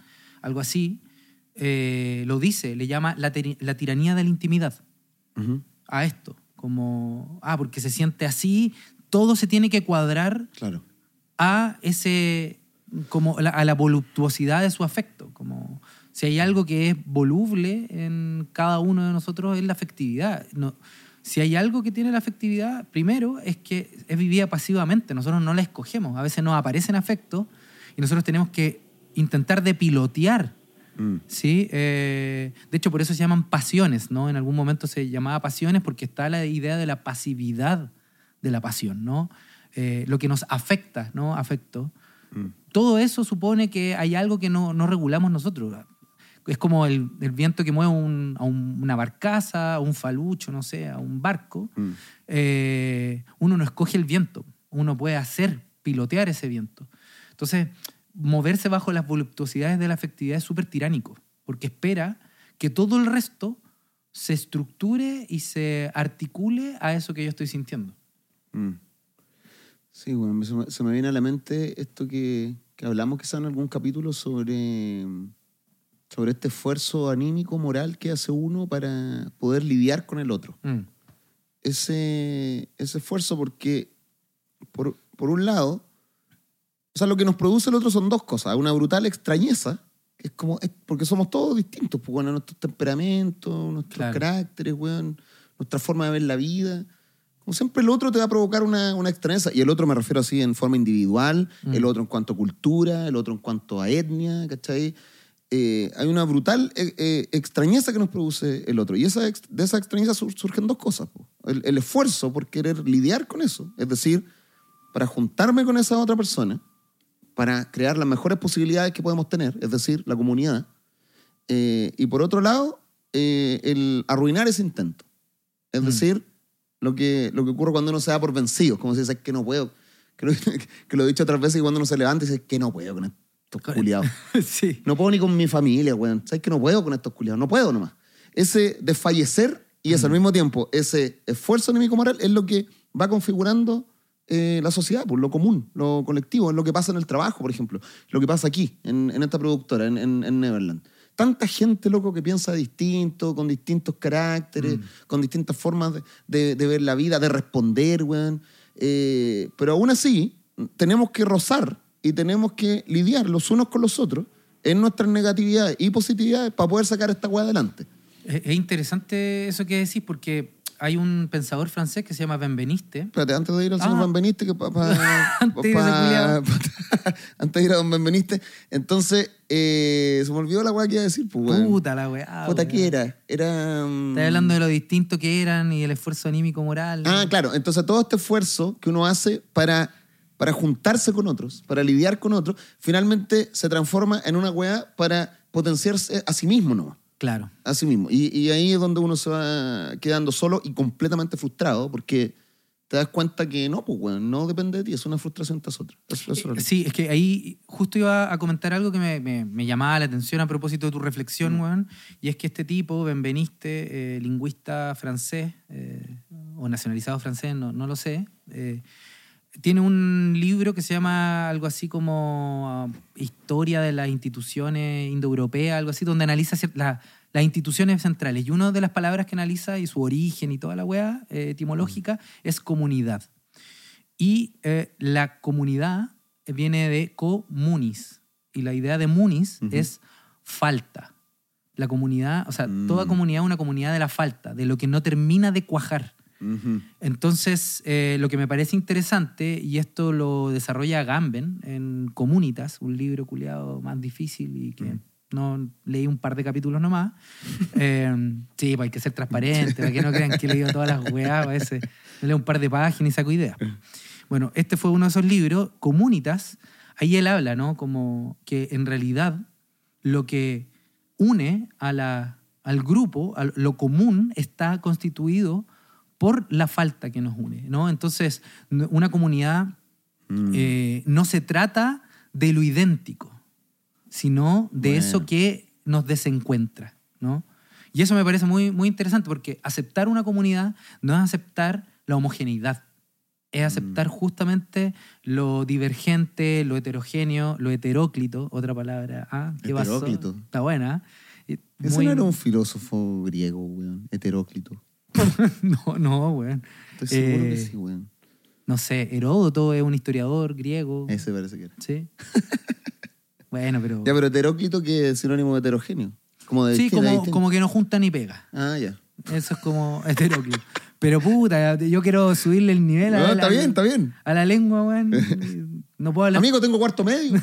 algo así, eh, lo dice, le llama la, tiranía de la intimidad a esto. Como, ah, porque se siente así, todo se tiene que cuadrar Claro. a ese como la- a la voluptuosidad de su afecto como si hay algo que es voluble en cada uno de nosotros es la afectividad no, si hay algo que tiene la afectividad primero es que es vivida pasivamente nosotros no la escogemos a veces nos aparecen afectos y nosotros tenemos que intentar de pilotear Mm, ¿sí? Eh, de hecho, por eso se llaman pasiones, ¿no? En algún momento se llamaba pasiones porque está la idea de la pasividad de la pasión, ¿no? Eh, lo que nos afecta, ¿no? Afecto. mm. Todo eso supone que hay algo que no, no regulamos nosotros. Es como el, el viento que mueve un- a un- una barcaza, a un falucho, no sé, a un barco. Mm. Eh, uno no escoge el viento, uno puede hacer, pilotear ese viento. Entonces, moverse bajo las voluptuosidades de la afectividad es súper tiránico, porque espera que todo el resto se estructure y se articule a eso que yo estoy sintiendo. Mm. Sí, bueno, se me, se me viene a la mente esto que, que hablamos quizá en algún capítulo sobre, sobre este esfuerzo anímico, moral que hace uno para poder lidiar con el otro. Mm. Ese, ese esfuerzo porque, por, por un lado, o sea, lo que nos produce el otro son dos cosas. Una brutal extrañeza, que es como, es porque somos todos distintos, pues bueno, nuestros temperamentos, nuestros Claro. caracteres, weón, nuestra forma de ver la vida. Como siempre el otro te va a provocar una, una extrañeza, y el otro me refiero así en forma individual, Mm. el otro en cuanto a cultura, el otro en cuanto a etnia, ¿cachai? Eh, hay una brutal eh, eh, extrañeza que nos produce el otro. Y esa, de esa extrañeza sur- surgen dos cosas. El, el esfuerzo por querer lidiar con eso, es decir, para juntarme con esa otra persona, para crear las mejores posibilidades que podemos tener, es decir, la comunidad. Eh, y por otro lado, eh, el arruinar ese intento. Es Mm. decir, lo que, lo que ocurre cuando uno se da por vencido, como si dice, es que no puedo. [laughs] Que lo, que lo he dicho otras veces y cuando uno se levanta y dice, que no puedo con estos culiados. [laughs] sí. No puedo ni con mi familia, weón. ¿Sabes que no puedo con estos culiados? No puedo nomás. Ese desfallecer y es al mismo tiempo ese esfuerzo anímico moral es lo que va configurando eh, la sociedad, pues, lo común, lo colectivo, es lo que pasa en el trabajo, por ejemplo, lo que pasa aquí, en, en esta productora, en, en- en Neverland. Tanta gente, loco, que piensa distinto, con distintos caracteres, con distintas formas de, de- de ver la vida, de responder, weón. Eh, pero aún así, tenemos que rozar y tenemos que lidiar los unos con los otros en nuestras negatividades y positividades para poder sacar esta weá adelante. Es interesante eso que decís porque hay un pensador francés que se llama Benveniste. Espérate, antes de ir al Ah. señor Benveniste, que pa- pa- [laughs] Antes pa- [laughs] antes de ir a don Benveniste, entonces eh, se me olvidó la weá que iba a decir, pues, weón. Puta la weá. Puta. ¿qué era? Era. Estás hablando de lo distinto que eran y el esfuerzo anímico moral. Ah, claro. Entonces todo este esfuerzo que uno hace para, para juntarse con otros, para lidiar con otros, finalmente se transforma en una weá para potenciarse a sí mismo nomás. Claro. A sí mismo. Y, y ahí es donde uno se va quedando solo y completamente frustrado porque te das cuenta que no, pues, weón, no depende de ti, es una frustración tras otra. Sí, es que ahí justo iba a comentar algo que me, me- me llamaba la atención a propósito de tu reflexión, weón, y es que este tipo, Benveniste, eh, lingüista francés, eh, o nacionalizado francés, no, no lo sé, eh, tiene un libro que se llama algo así como ah, Historia de las instituciones indoeuropeas, algo así, donde analiza la- las instituciones centrales. Y una de las palabras que analiza y su origen y toda la weá eh, etimológica es comunidad. Y eh, la comunidad viene de comunis. Y la idea de munis es falta. La comunidad, o sea, Mm. toda comunidad es una comunidad de la falta, de lo que no termina de cuajar. Ujú. Entonces, eh, lo que me parece interesante, y esto lo desarrolla Gamben en Comunitas, un libro culiado más difícil y que no leí un par de capítulos nomás. Eh, sí, pues hay que ser transparente, para que no crean que he leído todas las weas, a veces leo un par de páginas y saco ideas. Bueno, este fue uno de esos libros, Comunitas, ahí él habla, ¿no? Como que en realidad lo que une a la, al grupo, a lo común, está constituido por la falta que nos une, ¿no? Entonces, una comunidad Mm. eh, no se trata de lo idéntico, sino de Bueno. eso que nos desencuentra, ¿no? Y eso me parece muy, muy interesante porque aceptar una comunidad no es aceptar la homogeneidad, es aceptar justamente lo divergente, lo heterogéneo, lo heteróclito, otra palabra. ¿Ah? ¿Qué pasó? Heteróclito. Está buena. ¿eh? Ese Muy- no era un filósofo griego, weón, heteróclito. [laughs] no, no, weón. Estoy seguro que Eh, sí, weón. No sé, Heródoto es un historiador griego. Ese parece que era. Sí. [laughs] bueno, pero. Ya, pero heteróclito que es sinónimo de heterogéneo. Como de sí, como, que no junta ni pega. Ah, ya. Eso es como heteróclito. Pero puta, yo quiero subirle el nivel a, No, la, está bien, está bien. a la lengua, weón. [laughs] No puedo hablar. Amigo, tengo cuarto medio.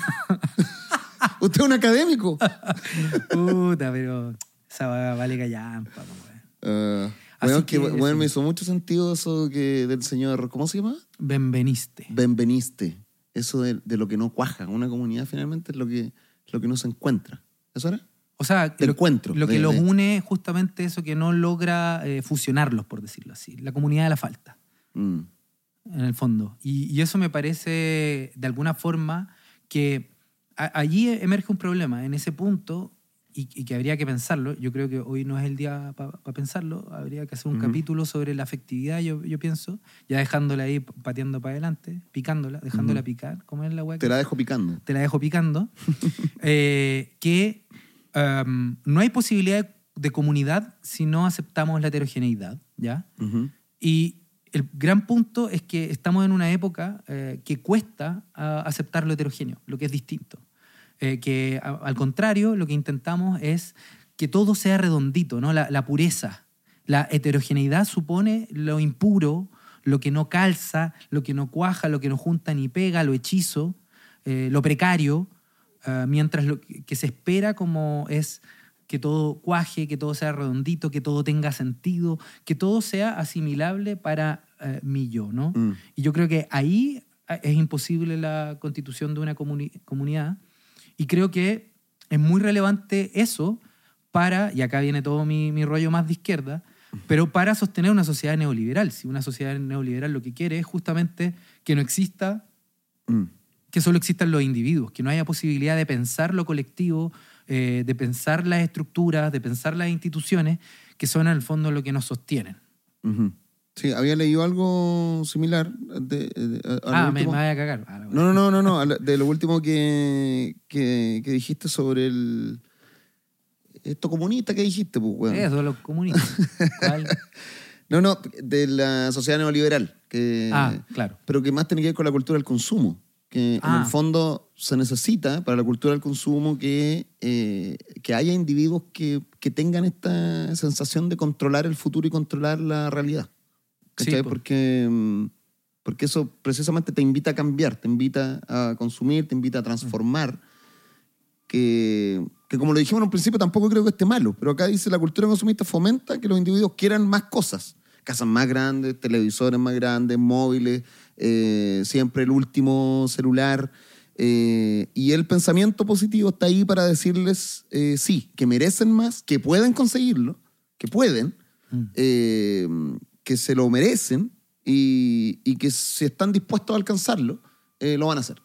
Usted es un académico. Puta, pero esa va- vale callampa, weón. Ah, Así weón, que, que eso. me hizo mucho sentido eso que del señor, ¿cómo se llama? Benveniste. Benveniste. Eso de, de lo que no cuaja. Una comunidad finalmente es lo que, lo que no se encuentra. ¿Eso era? O sea, lo, encuentro, lo que de- los de- une es justamente eso que no logra eh, fusionarlos, por decirlo así. La comunidad de la falta. Mm. en el fondo. Y, y eso me parece, de alguna forma, que a- allí emerge un problema. En ese punto, y, y que habría que pensarlo, yo creo que hoy no es el día para pensarlo, habría que hacer un Ujú. capítulo sobre la afectividad, yo, yo pienso, ya dejándola ahí pateando para adelante, picándola, dejándola Ujú. picar, como es la weá Te la dejo picando. te la dejo picando, [laughs] eh, que um, no hay posibilidad de, de comunidad si no aceptamos la heterogeneidad, ¿ya? Ujú. Y el gran punto es que estamos en una época eh, que cuesta ah, aceptar lo heterogéneo, lo que es distinto. Eh, que a- al contrario, lo que intentamos es que todo sea redondito, ¿no? la, la pureza. La heterogeneidad supone lo impuro, lo que no calza, lo que no cuaja, lo que no junta ni pega, lo hechizo, eh, lo precario, ah, mientras lo que que se espera como es que todo cuaje, que todo sea redondito, que todo tenga sentido, que todo sea asimilable para eh, mi yo, ¿no? Mm. Y yo creo que ahí eh, es imposible la constitución de una comuni- comunidad. Y creo que es muy relevante eso para, y acá viene todo mi, mi rollo más de izquierda, pero para sostener una sociedad neoliberal. Si una sociedad neoliberal lo que quiere es justamente que no exista Mm. que solo existan los individuos, que no haya posibilidad de pensar lo colectivo, eh, de pensar las estructuras, de pensar las instituciones, que son en el fondo lo que nos sostienen. Ujú. Sí, había leído algo similar. De, de- a- a lo Ah, me, me vaya a cagar. Ah, No, no, no, no, no. De lo último que, que, que dijiste sobre el. Esto comunista que dijiste, pues, weón. Eso, los comunistas. [laughs] ¿Cuál? No, no, de la sociedad neoliberal. Que, Ah, claro. Pero que más tiene que ver con la cultura del consumo. Que en Ah. el fondo se necesita para la cultura del consumo que, eh, que haya individuos que, que tengan esta sensación de controlar el futuro y controlar la realidad. ¿Cachai? Sí, po. porque, mm, porque eso precisamente te invita a cambiar, te invita a consumir, te invita a transformar. Que, que como lo dijimos en un principio, tampoco creo que esté malo, pero acá dice la cultura consumista fomenta que los individuos quieran más cosas. Casas más grandes, televisores más grandes, móviles, eh, siempre el último celular. eh, y el pensamiento positivo está ahí para decirles, eh, sí, que merecen más, que pueden conseguirlo, que pueden, Mm. Eh, que se lo merecen y, y que si están dispuestos a alcanzarlo, eh, lo van a hacer.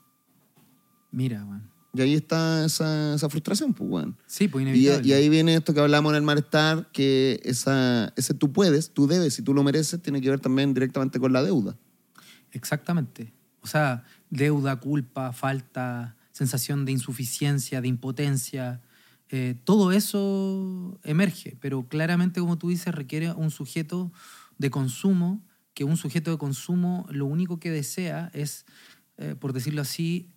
Mira, weón. Y ahí está esa, esa frustración, pues, weón. Sí, pues Y, inevitable. y ahí viene esto que hablamos en el malestar, que esa, ese tú puedes, tú debes, si tú lo mereces, tiene que ver también directamente con la deuda. Exactamente. O sea, deuda, culpa, falta, sensación de insuficiencia, de impotencia, eh, todo eso emerge, pero claramente, como tú dices, requiere un sujeto de consumo, que un sujeto de consumo lo único que desea es, eh, por decirlo así,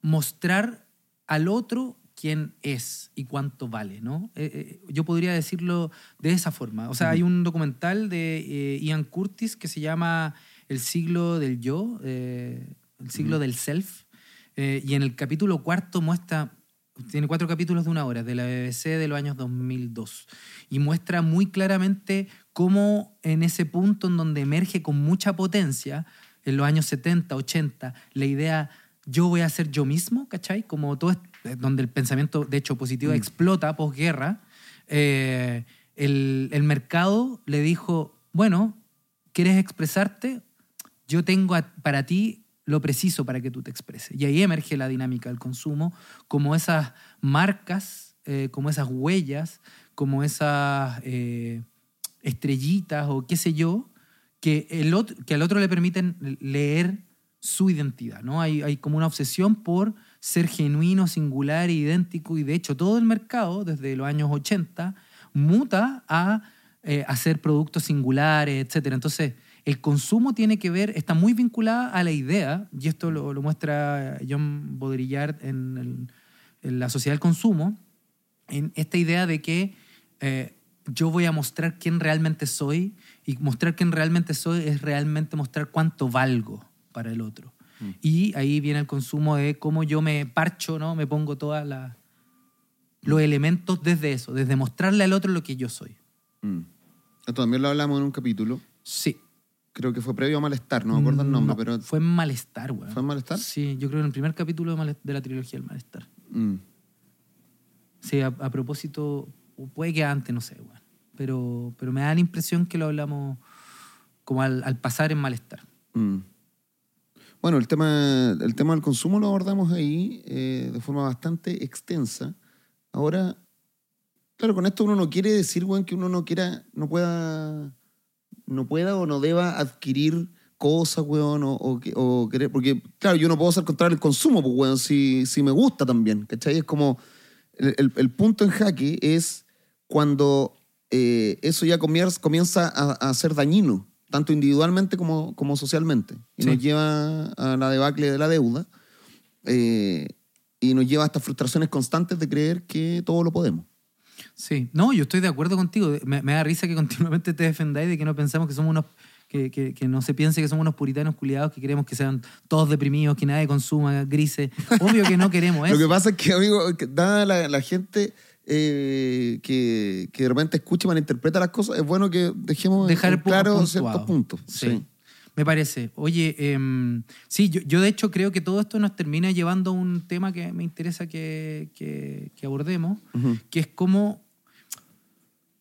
mostrar al otro quién es y cuánto vale, ¿no? Eh, eh, yo podría decirlo de esa forma. O sea, hay un documental de Ian Curtis que se llama El siglo del yo, el siglo del self, y en el capítulo cuarto muestra, tiene cuatro capítulos de una hora, de la BBC de los años 2002, y muestra muy claramente cómo en ese punto en donde emerge con mucha potencia, en los años 70, 80, la idea yo voy a ser yo mismo, ¿cachai? Como todo, es- donde el pensamiento, de hecho, positivo explota posguerra, eh, el, el mercado le dijo, bueno, ¿quieres expresarte? Yo tengo para ti lo preciso para que tú te expreses. Y ahí emerge la dinámica del consumo, como esas marcas, eh, como esas huellas, como esas eh, estrellitas o qué sé yo, que, el otro, que al otro le permiten leer su identidad. ¿no? Hay, hay como una obsesión por ser genuino, singular, idéntico, y de hecho todo el mercado, desde los años 80, muta a eh, hacer productos singulares, etc. Entonces, el consumo tiene que ver, está muy vinculada a la idea, y esto lo, lo muestra John Baudrillard en, el- en La Sociedad del Consumo, en esta idea de que eh, yo voy a mostrar quién realmente soy y mostrar quién realmente soy es realmente mostrar cuánto valgo para el otro. Y ahí viene el consumo de cómo yo me parcho, ¿no? Me pongo todos los elementos desde eso, desde mostrarle al otro lo que yo soy. Mm. Esto también lo hablamos en un capítulo. Sí. Creo que fue previo a Malestar, no me acuerdo el nombre, No, pero... Fue en Malestar, güey. ¿Fue en Malestar? Sí, yo creo en el primer capítulo de, la trilogía del Malestar. Mm. Sí, a, a propósito, puede que antes, no sé, güey. Pero, pero me da la impresión que lo hablamos como al, al pasar en Malestar. Mm. Bueno, el tema, el tema del consumo lo abordamos ahí eh, de forma bastante extensa. Ahora, claro, con esto uno no quiere decir, weón, que uno no quiera, no pueda, no pueda o no deba adquirir cosas, weón, o, o que- o querer, porque, claro, yo no puedo ser contra el consumo, pues, weón, si, si me gusta también, ¿cachai? Es como, el, el- el punto en jaque es cuando eh, eso ya comienza, comienza a, a ser dañino, tanto individualmente como, como socialmente, y Sí. nos lleva a la debacle de la deuda, eh, y nos lleva a estas frustraciones constantes de creer que todo lo podemos. Sí, no, yo estoy de acuerdo contigo. Me, me da risa que continuamente te defendáis de que no pensamos que somos unos. Que, que- que no se piense que somos unos puritanos culiados que queremos que sean todos deprimidos, que nadie consuma grises. Obvio que no queremos [laughs] eso. Lo que pasa es que, amigo, que dada la, la gente eh, que, que de repente escucha y malinterpreta las cosas, es bueno que dejemos dejar en claro puntuado. ciertos puntos. Sí. Sí. Me parece. Oye, em, sí, yo, yo de hecho creo que todo esto nos termina llevando a un tema que me interesa que, que- que abordemos, Ujú. que es cómo,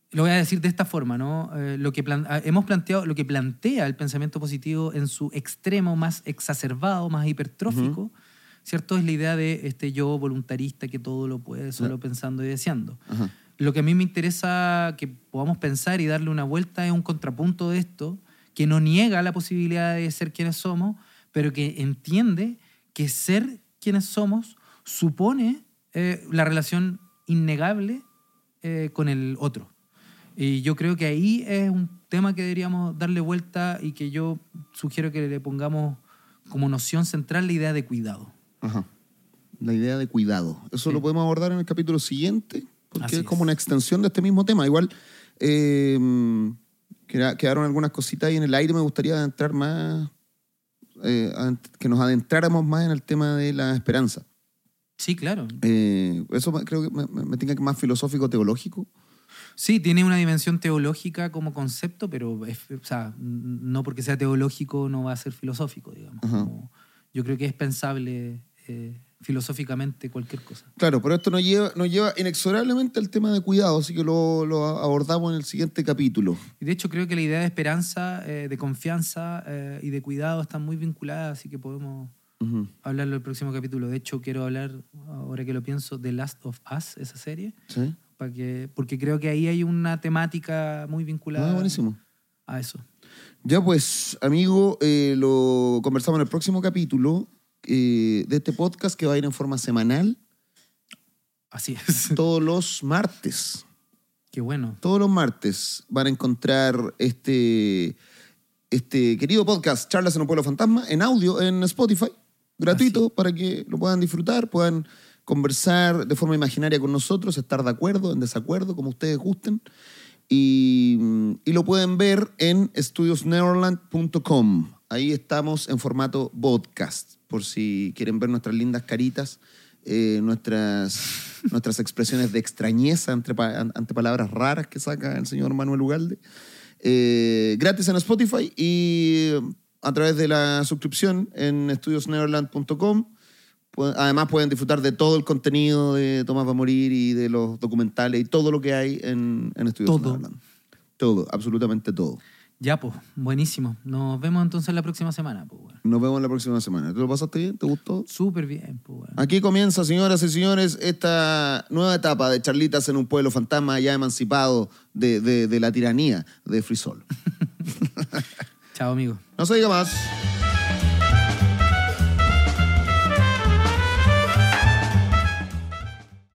lo voy a decir de esta forma, ¿no? Eh, lo que plan- ah, hemos planteado, lo que plantea el pensamiento positivo en su extremo más exacerbado, más hipertrófico, ¿cierto? Es la idea de este yo voluntarista que todo lo puede solo pensando y deseando. Lo que a mí me interesa que podamos pensar y darle una vuelta es un contrapunto de esto, que no niega la posibilidad de ser quienes somos, pero que entiende que ser quienes somos supone eh, la relación innegable eh, con el otro. Y yo creo que ahí es un tema que deberíamos darle vuelta y que yo sugiero que le pongamos como noción central la idea de cuidado. Ajá. La idea de cuidado. Eso Sí. lo podemos abordar en el capítulo siguiente, porque es como una extensión de este mismo tema. Igual eh, quedaron algunas cositas ahí en el aire. Me gustaría adentrar más, eh, que nos adentráramos más en el tema de la esperanza. Sí, claro. Eh, eso creo que me, me, tinca que más filosófico, teológico. Sí, tiene una dimensión teológica como concepto, pero es- o sea, n- no porque sea teológico no va a ser filosófico, digamos. Como- yo creo que es pensable eh, filosóficamente cualquier cosa. Claro, pero esto nos lleva, nos lleva inexorablemente al tema de cuidado, así que lo, lo abordamos en el siguiente capítulo. Y de hecho creo que la idea de esperanza, eh, de confianza eh, y de cuidado están muy vinculadas, así que podemos Ujú. hablarlo el próximo capítulo. De hecho quiero hablar, ahora que lo pienso, de Last of Us, esa serie, ¿Sí? para que, porque creo que ahí hay una temática muy vinculada Ah, buenísimo. a eso. Ya pues, amigo, eh, lo conversamos en el próximo capítulo eh, de este podcast que va a ir en forma semanal Así es. [laughs] todos los martes. Qué bueno. Todos los martes van a encontrar este, este querido podcast, Charlas en un Pueblo Fantasma, en audio en Spotify, gratuito, para que lo puedan disfrutar, puedan conversar de forma imaginaria con nosotros, estar de acuerdo, en desacuerdo, como ustedes gusten. Y, y lo pueden ver en estudiosneverland.com. Ahí estamos en formato podcast, por si quieren ver nuestras lindas caritas, eh, nuestras, [laughs] nuestras expresiones de extrañeza ante, pa- ante palabras raras que saca el señor Manuel Ugalde. Eh, gratis en Spotify y a través de la suscripción en estudiosneverland.com. Además pueden disfrutar de todo el contenido de Tomás va a morir y de los documentales y todo lo que hay en, en Estudios Todo. Neverland. Todo, absolutamente todo. Ya, pues, buenísimo. Nos vemos entonces la próxima semana, pues, weón. Nos vemos la próxima semana. ¿Te lo pasaste bien? ¿Te gustó? Súper bien, pues, weón. Aquí comienza, señoras y señores, esta nueva etapa de charlitas en un pueblo fantasma ya emancipado de, de- de la tiranía de Frisol. [laughs] Chao, amigo. No se diga más.